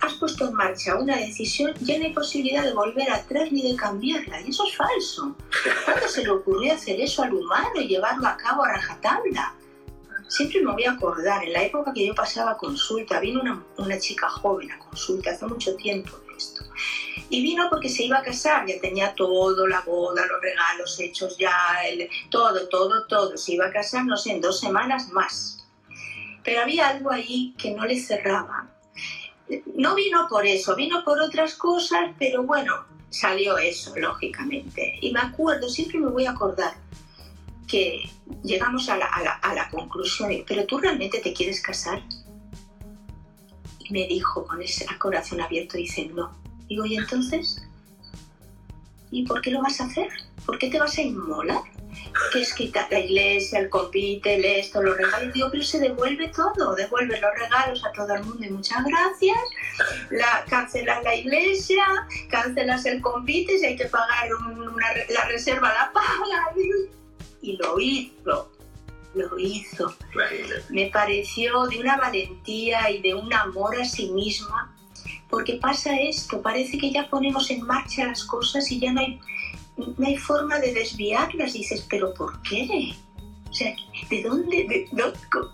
has puesto en marcha una decisión, ya no hay posibilidad de volver atrás ni de cambiarla. Y eso es falso. ¿Cuándo se le ocurrió hacer eso al humano y llevarlo a cabo a rajatabla? Siempre me voy a acordar, en la época que yo pasaba consulta, vino una, una chica joven a consulta hace mucho tiempo de esto. Y vino porque se iba a casar, ya tenía todo, la boda, los regalos hechos ya, todo, todo, todo. Se iba a casar, no sé, en dos semanas más. Pero había algo ahí que no le cerraba. No vino por eso, vino por otras cosas, pero bueno, salió eso, lógicamente. Y me acuerdo, siempre me voy a acordar que llegamos a la, a la, a la conclusión, pero tú realmente te quieres casar? Y me dijo con ese corazón abierto, dice, no, Digo, ¿y entonces? ¿Y por qué lo vas a hacer? ¿Por qué te vas a inmolar? Que es quitar la iglesia, el compite, el esto, los regalos. Digo, pero se devuelve todo, devuelve los regalos a todo el mundo y muchas gracias. La, cancelas la iglesia, cancelas el compite, si hay que pagar la reserva, la paga. Y lo hizo, lo hizo. Me pareció de una valentía y de un amor a sí misma porque pasa esto, parece que ya ponemos en marcha las cosas y ya no hay, no hay forma de desviarlas. Dices, ¿pero por qué? O sea, ¿de dónde?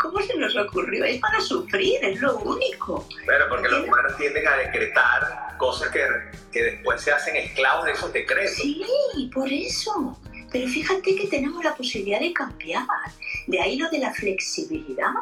¿Cómo se nos ocurrió? Es para sufrir, es lo único. Pero porque los humanos tienden a decretar cosas que, que después se hacen esclavos de esos decretos. Sí, por eso. Pero fíjate que tenemos la posibilidad de cambiar. De ahí lo de la flexibilidad.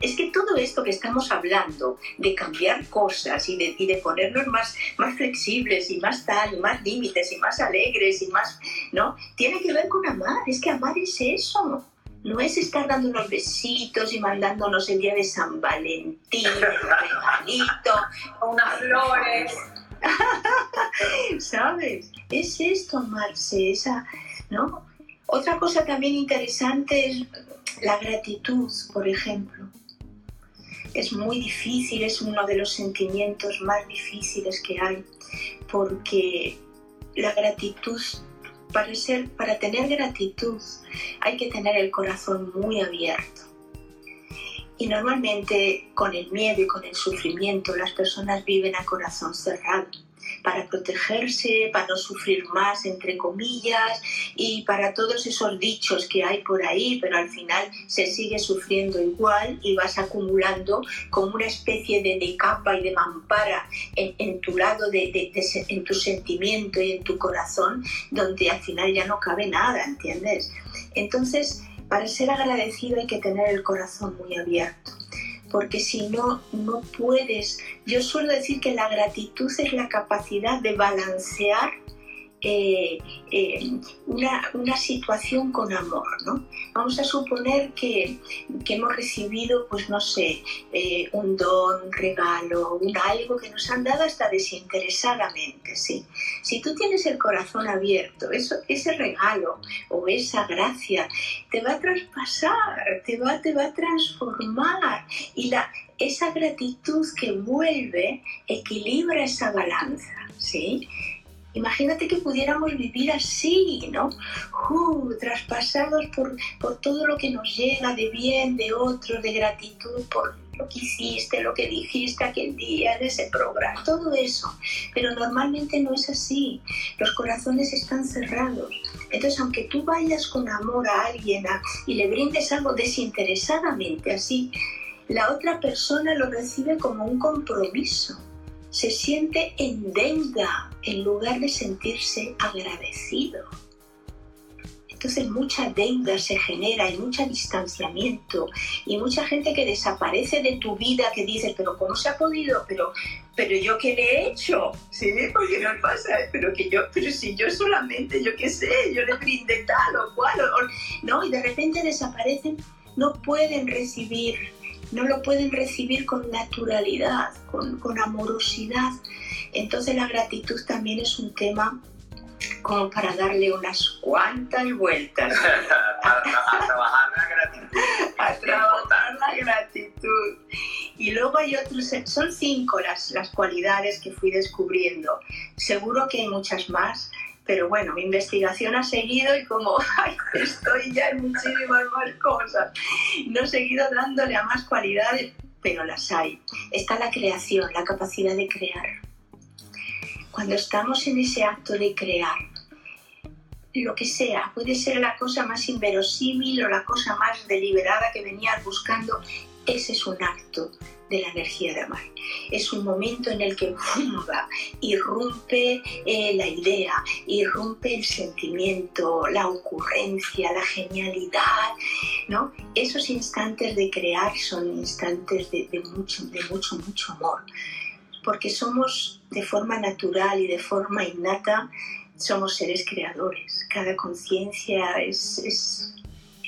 Es que todo esto que estamos hablando, de cambiar cosas y de, y de ponernos más, más flexibles y más tal, y más límites y más alegres y más, ¿no? Tiene que ver con amar, es que amar es eso. No es estar dando unos besitos y mandándonos el día de San Valentín, el regalito, unas flores. *laughs* ¿Sabes? Es esto, amarse, esa, ¿no? Otra cosa también interesante es la gratitud, por ejemplo. Es muy difícil, es uno de los sentimientos más difíciles que hay, porque la gratitud, para, ser, para tener gratitud hay que tener el corazón muy abierto. Y normalmente con el miedo y con el sufrimiento las personas viven a corazón cerrado para protegerse, para no sufrir más, entre comillas, y para todos esos dichos que hay por ahí, pero al final se sigue sufriendo igual y vas acumulando como una especie de, capa y de mampara en, tu lado, de, en tu sentimiento y en tu corazón, donde al final ya no cabe nada, ¿entiendes? Entonces, para ser agradecido hay que tener el corazón muy abierto porque si no, no puedes. Yo suelo decir que la gratitud es la capacidad de balancear eh, eh, una, situación con amor, ¿no? Vamos a suponer que, hemos recibido, pues no sé, eh, un don, un regalo, algo que nos han dado hasta desinteresadamente, ¿sí? Si tú tienes el corazón abierto, eso, ese regalo o esa gracia te va a traspasar, te va, te va a transformar y la, esa gratitud que vuelve equilibra esa balanza, ¿sí? Imagínate que pudiéramos vivir así, ¿no? Uh, traspasados por, por todo lo que nos llega de bien, de otros, de gratitud por lo que hiciste, lo que dijiste aquel día en ese programa, todo eso. Pero normalmente no es así. Los corazones están cerrados. Entonces, aunque tú vayas con amor a alguien y le brindes algo desinteresadamente así, la otra persona lo recibe como un compromiso se siente en deuda en lugar de sentirse agradecido. Entonces mucha deuda se genera y mucho distanciamiento y mucha gente que desaparece de tu vida que dice, pero ¿cómo se ha podido? Pero, pero yo qué le he hecho, ¿sí? Porque no pasa, pero que yo, pero si yo solamente, yo qué sé, yo le brindé tal o cual, ¿no? Y de repente desaparecen, no pueden recibir no lo pueden recibir con naturalidad, con, amorosidad. Entonces la gratitud también es un tema como para darle unas cuantas vueltas. *laughs* a, trabajar la gratitud. A trabajar la gratitud. Y luego hay otros, son cinco las, las cualidades que fui descubriendo. Seguro que hay muchas más, pero bueno, mi investigación ha seguido y como *laughs* estoy ya en muchísimas más cosas, no he seguido dándole a más cualidades, pero las hay. Está la creación, la capacidad de crear. Cuando estamos en ese acto de crear, lo que sea, puede ser la cosa más inverosímil o la cosa más deliberada que venías buscando, ese es un acto de la energía de amar. Es un momento en el que ¡fumba! irrumpe eh, la idea, irrumpe el sentimiento, la ocurrencia, la genialidad, ¿no? Esos instantes de crear son instantes de, mucho, de mucho, mucho amor, porque somos de forma natural y de forma innata, somos seres creadores. Cada conciencia es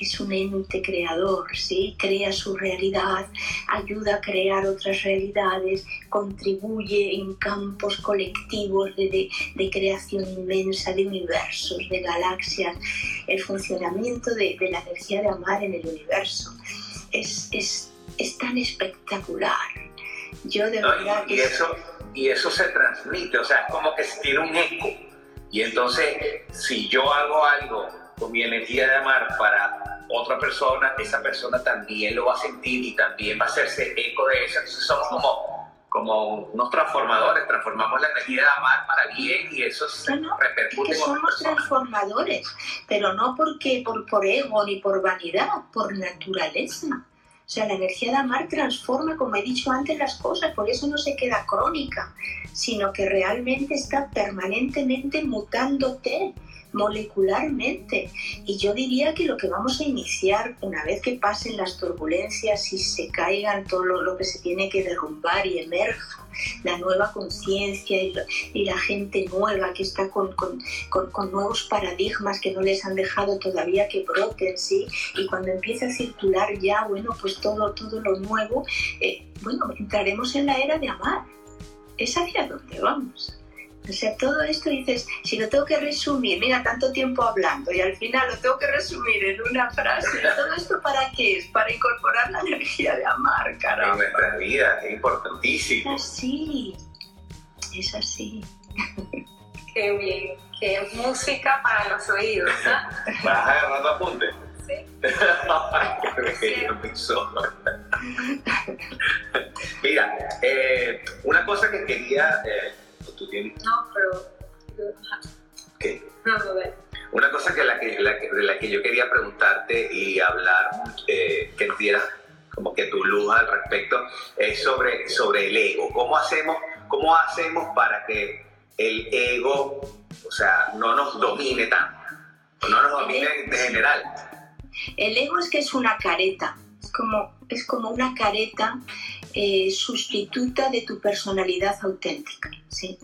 es un ente creador, ¿sí? crea su realidad, ayuda a crear otras realidades, contribuye en campos colectivos de, creación inmensa de universos, de galaxias, el funcionamiento de, la energía de amar en el universo. Es, es, tan espectacular. Yo de verdad y, eso, y eso se transmite, o sea, es como que tiene un eco. Y entonces, si yo hago algo con mi energía de amar para otra persona, esa persona también lo va a sentir y también va a hacerse eco de eso. Entonces somos como, como unos transformadores, transformamos la energía de amar para bien y eso se repercute. somos transformadores, pero no porque por, por ego ni por vanidad, por naturaleza. O sea, la energía de amar transforma, como he dicho antes, las cosas, por eso no se queda crónica, sino que realmente está permanentemente mutándote molecularmente. Y yo diría que lo que vamos a iniciar una vez que pasen las turbulencias y se caigan todo lo, que se tiene que derrumbar y emerja la nueva conciencia y, la gente nueva que está con, nuevos paradigmas que no les han dejado todavía que broten, ¿sí? Y cuando empiece a circular ya, bueno, pues todo, todo lo nuevo, eh, bueno, entraremos en la era de amar. Es hacia dónde vamos. O sea, todo esto dices, si lo tengo que resumir, mira, tanto tiempo hablando y al final lo tengo que resumir en una frase, ¿todo esto para qué es? Para incorporar la energía de amar, caramba. En nuestra vida, es importantísimo. Es así, es así. Qué bien, qué música para los oídos, ¿no? *laughs* ¿Vas agarrando apuntes? Sí. *laughs* *laughs* Mira, eh, una cosa que quería eh, no, pero... ¿Qué? No, no, Una cosa que, la que, de la que yo quería preguntarte y hablar, eh, que nos dieras como que tu luz al respecto, es sobre, sobre el ego. ¿Cómo hacemos, ¿Cómo hacemos para que el ego, o sea, no nos domine tanto? No nos domine en general. El ego es que es una careta, es como, es como una careta eh, sustituta de tu personalidad auténtica. ¿sí?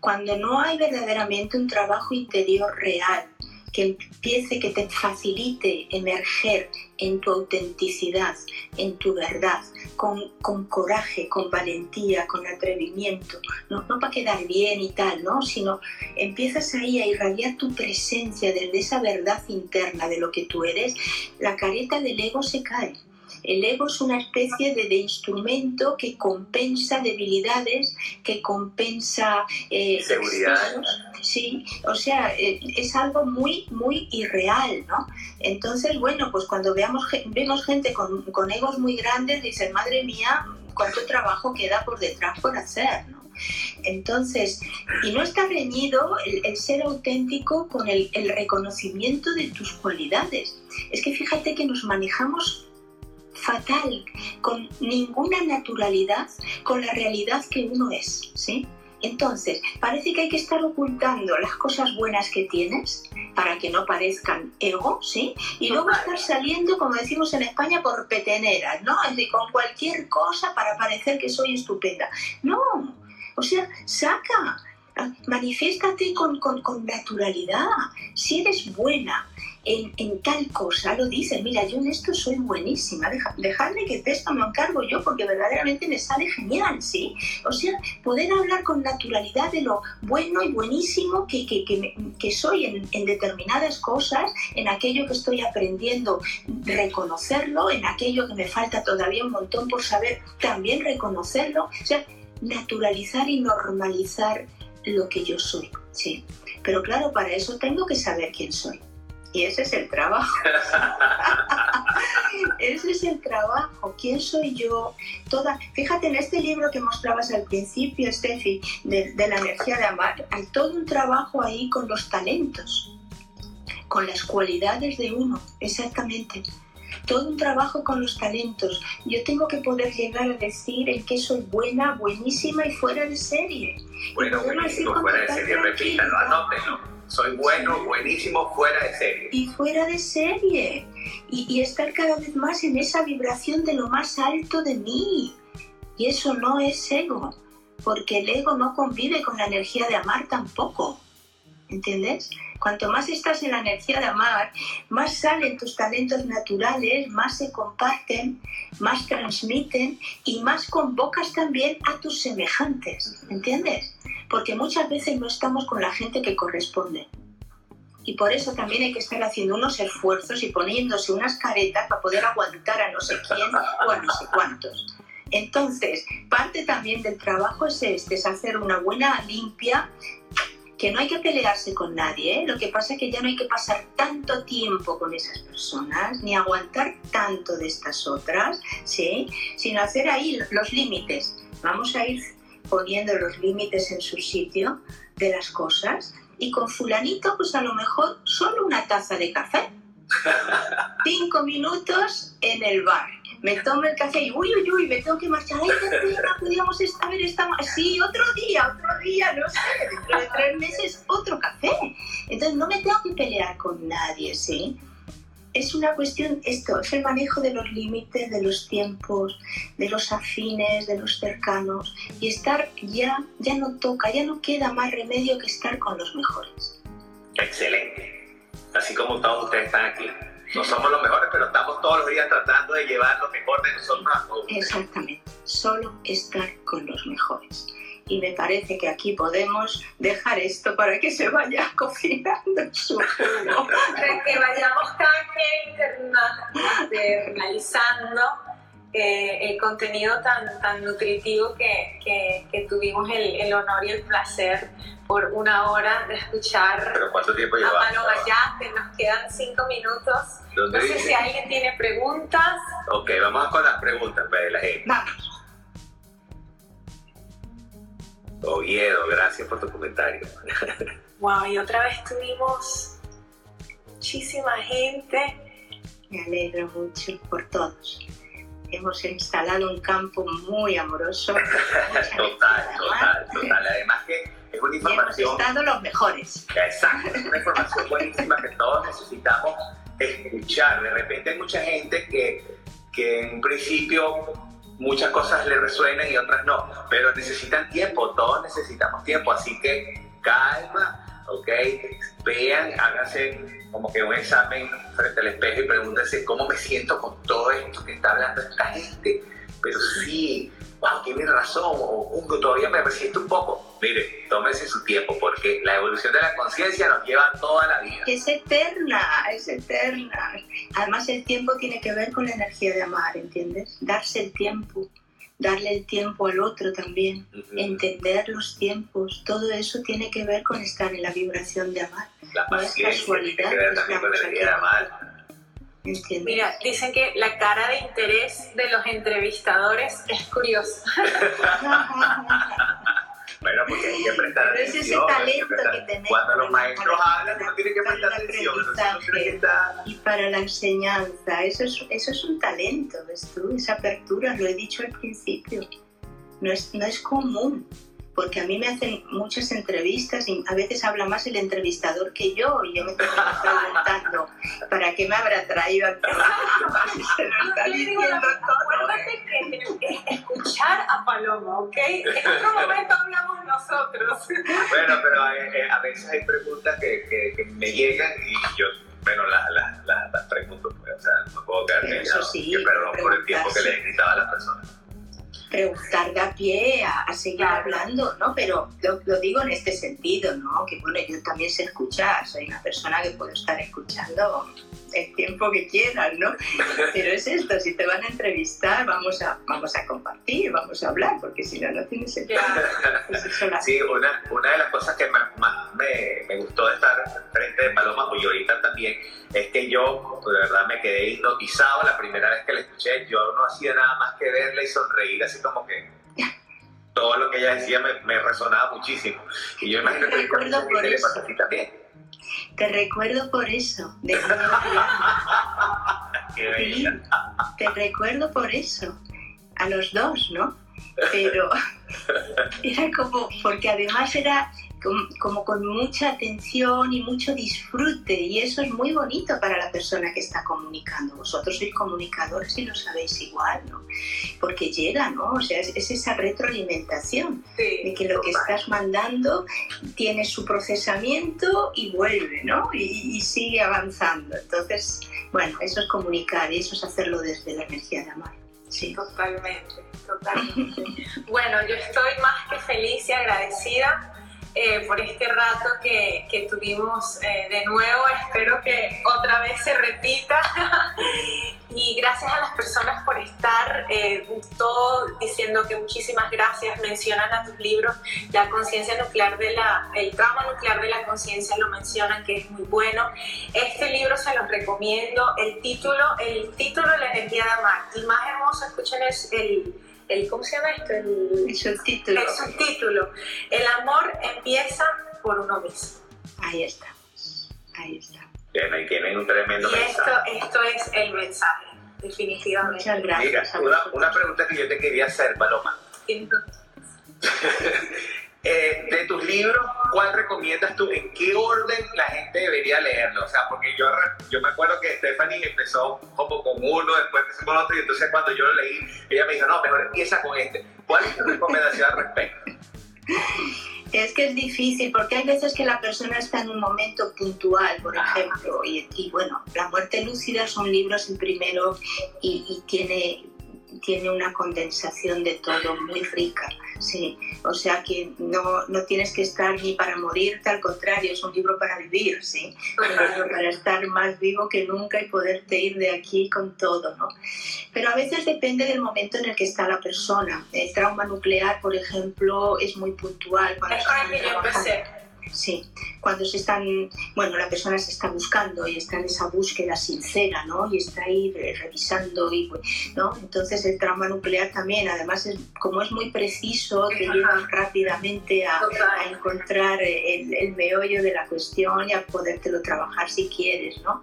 Cuando no hay verdaderamente un trabajo interior real que empiece, que te facilite emerger en tu autenticidad, en tu verdad, con, con coraje, con valentía, con atrevimiento, no, no para quedar bien y tal, ¿no? sino empiezas ahí a irradiar tu presencia desde esa verdad interna de lo que tú eres, la careta del ego se cae el ego es una especie de, instrumento que compensa debilidades, que compensa eh, seguridad. Sí, o sea, eh, es algo muy, muy irreal, ¿no? Entonces, bueno, pues cuando veamos, vemos gente con, con egos muy grandes, dicen, madre mía, cuánto trabajo queda por detrás por hacer, ¿no? Entonces, y no está reñido el, ser auténtico con el, el, reconocimiento de tus cualidades. Es que fíjate que nos manejamos fatal, con ninguna naturalidad con la realidad que uno es, ¿sí? Entonces, parece que hay que estar ocultando las cosas buenas que tienes para que no parezcan ego, ¿sí? Y luego estar saliendo, como decimos en España, por peteneras, ¿no? Es con cualquier cosa para parecer que soy estupenda. No, o sea, saca, manifiéstate con, con, con naturalidad. Si eres buena, en, tal cosa, lo dices, mira, yo en esto soy buenísima, Deja, dejadme que esto me encargo yo porque verdaderamente me sale genial, ¿sí? O sea, poder hablar con naturalidad de lo bueno y buenísimo que, que, que, soy en, en, determinadas cosas, en aquello que estoy aprendiendo, reconocerlo, en aquello que me falta todavía un montón por saber, también reconocerlo, o sea, naturalizar y normalizar lo que yo soy, ¿sí? Pero claro, para eso tengo que saber quién soy. Y ese es el trabajo. *laughs* ese es el trabajo. ¿Quién soy yo? Toda, fíjate en este libro que mostrabas al principio, Steffi, de, de la energía de amar, hay todo un trabajo ahí con los talentos, con las cualidades de uno, exactamente todo un trabajo con los talentos. Yo tengo que poder llegar a decir en qué soy buena, buenísima y fuera de serie. Bueno, buenísimo, fuera de serie, repítalo, anótenlo soy bueno, buenísimo, fuera de serie. Y fuera de serie. Y, estar cada vez más en esa vibración de lo más alto de mí. Y eso no es ego, porque el ego no convive con la energía de amar tampoco. ¿Entiendes? Cuanto más estás en la energía de amar, más salen tus talentos naturales, más se comparten, más transmiten y más convocas también a tus semejantes. ¿Entiendes? porque muchas veces no estamos con la gente que corresponde. Y por eso también hay que estar haciendo unos esfuerzos y poniéndose unas caretas para poder aguantar a no sé quién o a no sé cuántos. Entonces, parte también del trabajo es este, es hacer una buena limpia, que no hay que pelearse con nadie, ¿eh? lo que pasa es que ya no hay que pasar tanto tiempo con esas personas, ni aguantar tanto de estas otras, ¿sí? sino hacer ahí los límites. Vamos a ir poniendo los límites en su sitio de las cosas y con fulanito pues a lo mejor solo una taza de café. *laughs* Cinco minutos en el bar. Me tomo el café y uy, uy, uy, me tengo que marchar. Ay, qué pena, podíamos estar, esta... Sí, otro día, otro día, no sé, dentro de tres meses otro café. Entonces no me tengo que pelear con nadie, ¿sí? Es una cuestión, esto, es el manejo de los límites, de los tiempos, de los afines, de los cercanos. Y estar ya, ya no toca, ya no queda más remedio que estar con los mejores. Excelente. Así como todos ustedes están aquí. No somos los mejores, pero estamos todos los días tratando de llevar lo mejor de nosotros a todos. Exactamente, solo estar con los mejores. Y me parece que aquí podemos dejar esto para que se vaya *laughs* cocinando su jugo. *laughs* que vayamos también internalizando eh, el contenido tan, tan nutritivo que, que, que tuvimos el, el, honor y el placer por una hora de escuchar ¿Pero cuánto tiempo a ya, que nos quedan cinco minutos. No sé dice? si alguien tiene preguntas. Ok, vamos con las preguntas pues, de la gente. Vamos. Oviedo, gracias por tu comentario. *laughs* Wow, y otra vez tuvimos muchísima gente. Me alegro mucho por todos hemos instalado un campo muy amoroso. *laughs* total, total, total. Además que es una información... Y hemos estado los mejores. Exacto, es una información buenísima que todos necesitamos escuchar. De repente hay mucha gente que, que en principio muchas cosas le resuenan y otras no, pero necesitan tiempo, todos necesitamos tiempo, así que calma, ¿ok? Vean, háganse como que un examen frente al espejo y pregúntense cómo me siento con todo esto que está hablando esta gente. Pero sí, wow, tiene razón, o todavía me resisto un poco. Mire, tómese su tiempo, porque la evolución de la conciencia nos lleva toda la vida. Es eterna, es eterna. Además, el tiempo tiene que ver con la energía de amar, ¿entiendes? Darse el tiempo darle el tiempo al otro también, entender los tiempos, todo eso tiene que ver con estar en la vibración de amar. La no es casualidad, amar. Mira, dicen que la cara de interés de los entrevistadores es curiosa. *laughs* *laughs* Bueno, porque hay que prestar Pero atención. Es ese talento que, tenemos. Cuando los maestros hablan, uno tiene que prestar atención. Y para la enseñanza, eso es, eso es un talento, ¿ves tú? Esa apertura, lo he dicho al principio. No es, no es común porque a mí me hacen muchas entrevistas y a veces habla más el entrevistador que yo y yo me estoy preguntando ¿para qué me habrá traído lo está diciendo todo. Acuérdate que escuchar a Paloma, ¿ok? En otro momento hablamos nosotros. Bueno, pero eh, eh, a veces hay preguntas que, que, que, me llegan y yo, bueno, las la, la, la pregunto, pues, o sea, no puedo quedar callado. Sí, perdón por el tiempo que le he gritado a las personas preguntar da pie a, a seguir hablando, ¿no? Pero lo, lo, digo en este sentido, ¿no? Que bueno, yo también sé escuchar, soy una persona que puedo estar escuchando el tiempo que quieran, ¿no? Pero es esto, si te van a entrevistar, vamos a, vamos a compartir, vamos a hablar, porque si no, no tiene sentido. Pues sí, una, una de las cosas que más, más me, me, gustó de estar frente de Paloma, y ahorita también, es que yo de verdad me quedé hipnotizado la primera vez que la escuché, yo no hacía nada más que verla y sonreír así como que todo lo que ella decía me, me resonaba muchísimo. Y yo imagino que recuerdo por eso. también. Te recuerdo por eso. De *laughs* sí, te recuerdo por eso. A los dos, ¿no? Pero *laughs* *laughs* era como, porque además era como con mucha atención y mucho disfrute y eso es muy bonito para la persona que está comunicando. Vosotros sois comunicadores y lo sabéis igual, ¿no? Porque llega, ¿no? O sea, es, es esa retroalimentación sí, de que lo que estás mandando tiene su procesamiento y vuelve, ¿no? Y, y, sigue avanzando. Entonces, bueno, eso es comunicar y eso es hacerlo desde la energía de amar. Sí. Totalmente, totalmente. *laughs* bueno, yo estoy más que feliz y agradecida eh, por este rato que, que tuvimos eh, de nuevo. Espero que otra vez se repita. *laughs* y gracias a las personas por estar, eh, todo diciendo que muchísimas gracias. Mencionan a tus libros la conciencia nuclear de la, el trauma nuclear de la conciencia, lo mencionan que es muy bueno. Este libro se los recomiendo. El título, el título, La energía de amar. Y más hermoso, escuchen el, el el, ¿cómo se llama esto? El, el subtítulo. El subtítulo. El amor empieza por uno mismo. Ahí está. Ahí está. Bien, ahí tienen un tremendo y mensaje. Esto, esto es el mensaje. definitivamente. Muchas gracias. Mira, una, una pregunta que yo te quería hacer, Paloma. *laughs* Eh, de tus libros, ¿cuál recomiendas tú? ¿En qué orden la gente debería leerlo? O sea, porque yo, yo me acuerdo que Stephanie empezó como con uno, después empezó con otro, y entonces cuando yo lo leí, ella me dijo, no, mejor empieza con este. ¿Cuál es tu recomendación al respecto? *laughs* Es que es difícil porque hay veces que la persona está en un momento puntual, por ejemplo, y, bueno, La muerte lúcida son libros en primero y, y tiene tiene una condensación de todo muy rica, sí. O sea que no, no tienes que estar ni para morirte, al contrario, es un libro para vivir, sí. para estar más vivo que nunca y poderte ir de aquí con todo, ¿no? Pero a veces depende del momento en el que está la persona. El trauma nuclear, por ejemplo, es muy puntual. Cuando es con el que yo empecé Sí, cuando se están, bueno, la persona se está buscando y está en esa búsqueda sincera, ¿no? Y está ahí revisando, y, ¿no? Entonces el trauma nuclear también, además, es, como es muy preciso, te lleva rápidamente a, encontrar el, el, meollo de la cuestión y a podértelo trabajar si quieres, ¿no?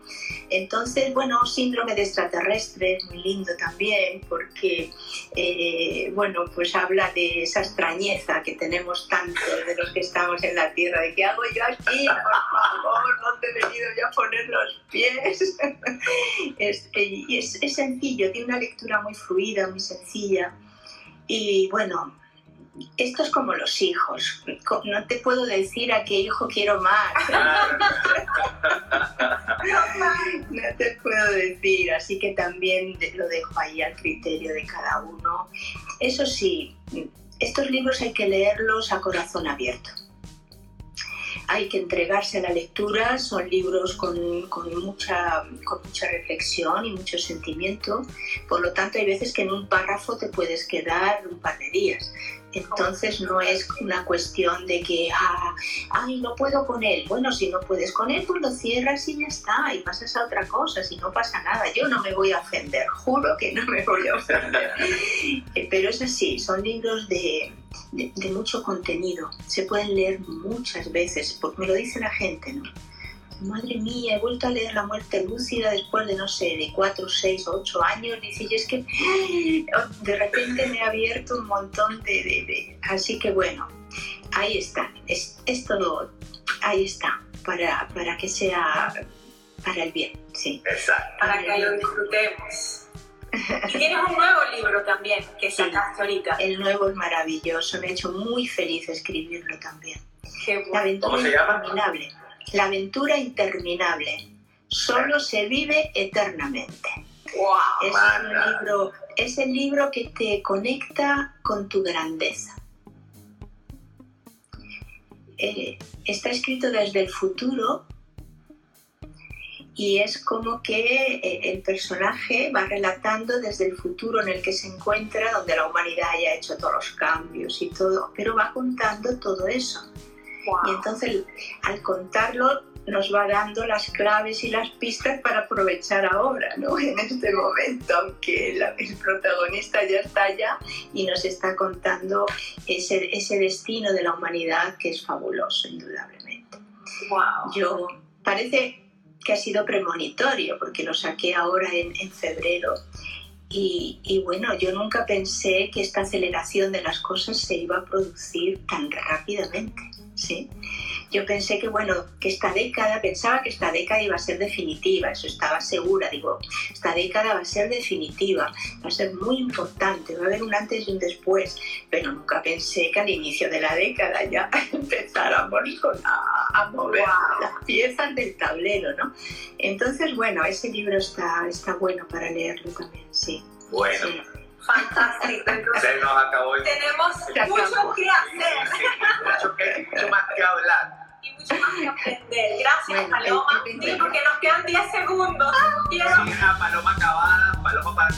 Entonces, bueno, síndrome de extraterrestre es muy lindo también porque, eh, bueno, pues habla de esa extrañeza que tenemos tanto de los que estamos en la Tierra, de qué hago yo aquí, por favor, ¿dónde he venido yo a poner los pies? *laughs* es, es sencillo, tiene una lectura muy fluida, muy sencilla. Y bueno, esto es como los hijos. No te puedo decir a qué hijo quiero más. *laughs* no te puedo decir, así que también lo dejo ahí al criterio de cada uno. Eso sí, estos libros hay que leerlos a corazón abierto hay que entregarse a la lectura, son libros con, mucha, con mucha reflexión y mucho sentimiento, por lo tanto hay veces que en un párrafo te puedes quedar un par de días. Entonces no es una cuestión de que, ah, ay, no puedo con él. Bueno, si no puedes con él, pues lo cierras y ya está, y pasas a otra cosa, si no pasa nada. Yo no me voy a ofender, juro que no me voy a ofender. *laughs* Pero es así, son libros de, de, mucho contenido. Se pueden leer muchas veces, porque me lo dice la gente, ¿no? Madre mía, he vuelto a leer La muerte lúcida después de, no sé, de cuatro, seis o ocho años. Dice, y es que de repente me ha abierto un montón de... de, Así que bueno, ahí está. Es, es todo, ahí está, para, para que sea para el bien, sí. Exacto. Para que lo disfrutemos. Y tienes un nuevo libro también que sacaste ahorita. El nuevo es maravilloso, me ha hecho muy feliz escribirlo también. La aventura ¿Cómo se llama? La aventura interminable. Solo se vive eternamente. Wow, es, un libro, es el libro que te conecta con tu grandeza. Eh, está escrito desde el futuro y es como que eh, el personaje va relatando desde el futuro en el que se encuentra, donde la humanidad haya hecho todos los cambios y todo, pero va contando todo eso. Y entonces al contarlo nos va dando las claves y las pistas para aprovechar ahora, ¿no? *laughs* En este momento, aunque el protagonista ya está allá y nos está contando ese, ese destino de la humanidad que es fabuloso, indudablemente. Wow. Yo, parece que ha sido premonitorio, porque lo saqué ahora en, en febrero. Y, y, bueno, yo nunca pensé que esta aceleración de las cosas se iba a producir tan rápidamente. ¿sí? Yo pensé que, bueno, que esta década, pensaba que esta década iba a ser definitiva, eso estaba segura, digo, esta década va a ser definitiva, va a ser muy importante, va a haber un antes y un después, pero nunca pensé que al inicio de la década ya *laughs* empezáramos a, a mover las piezas del tablero, ¿no? Entonces, bueno, ese libro está, está bueno para leerlo también, sí. Bueno. Sí. Fantástico. Se nos acabó el... Tenemos mucho que hacer. Sí, sí, mucho, que, mucho más que hablar. Y mucho más que aprender. Gracias, Bueno, Paloma. el- el- Sí, porque nos quedan 10 segundos. Quiero Sí, a Paloma Cavada, Paloma para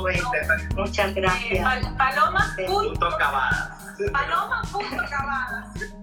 Bueno. Stephanie Muchas eh, gracias. pal- paloma punto punto Cavada. paloma punto cavadas.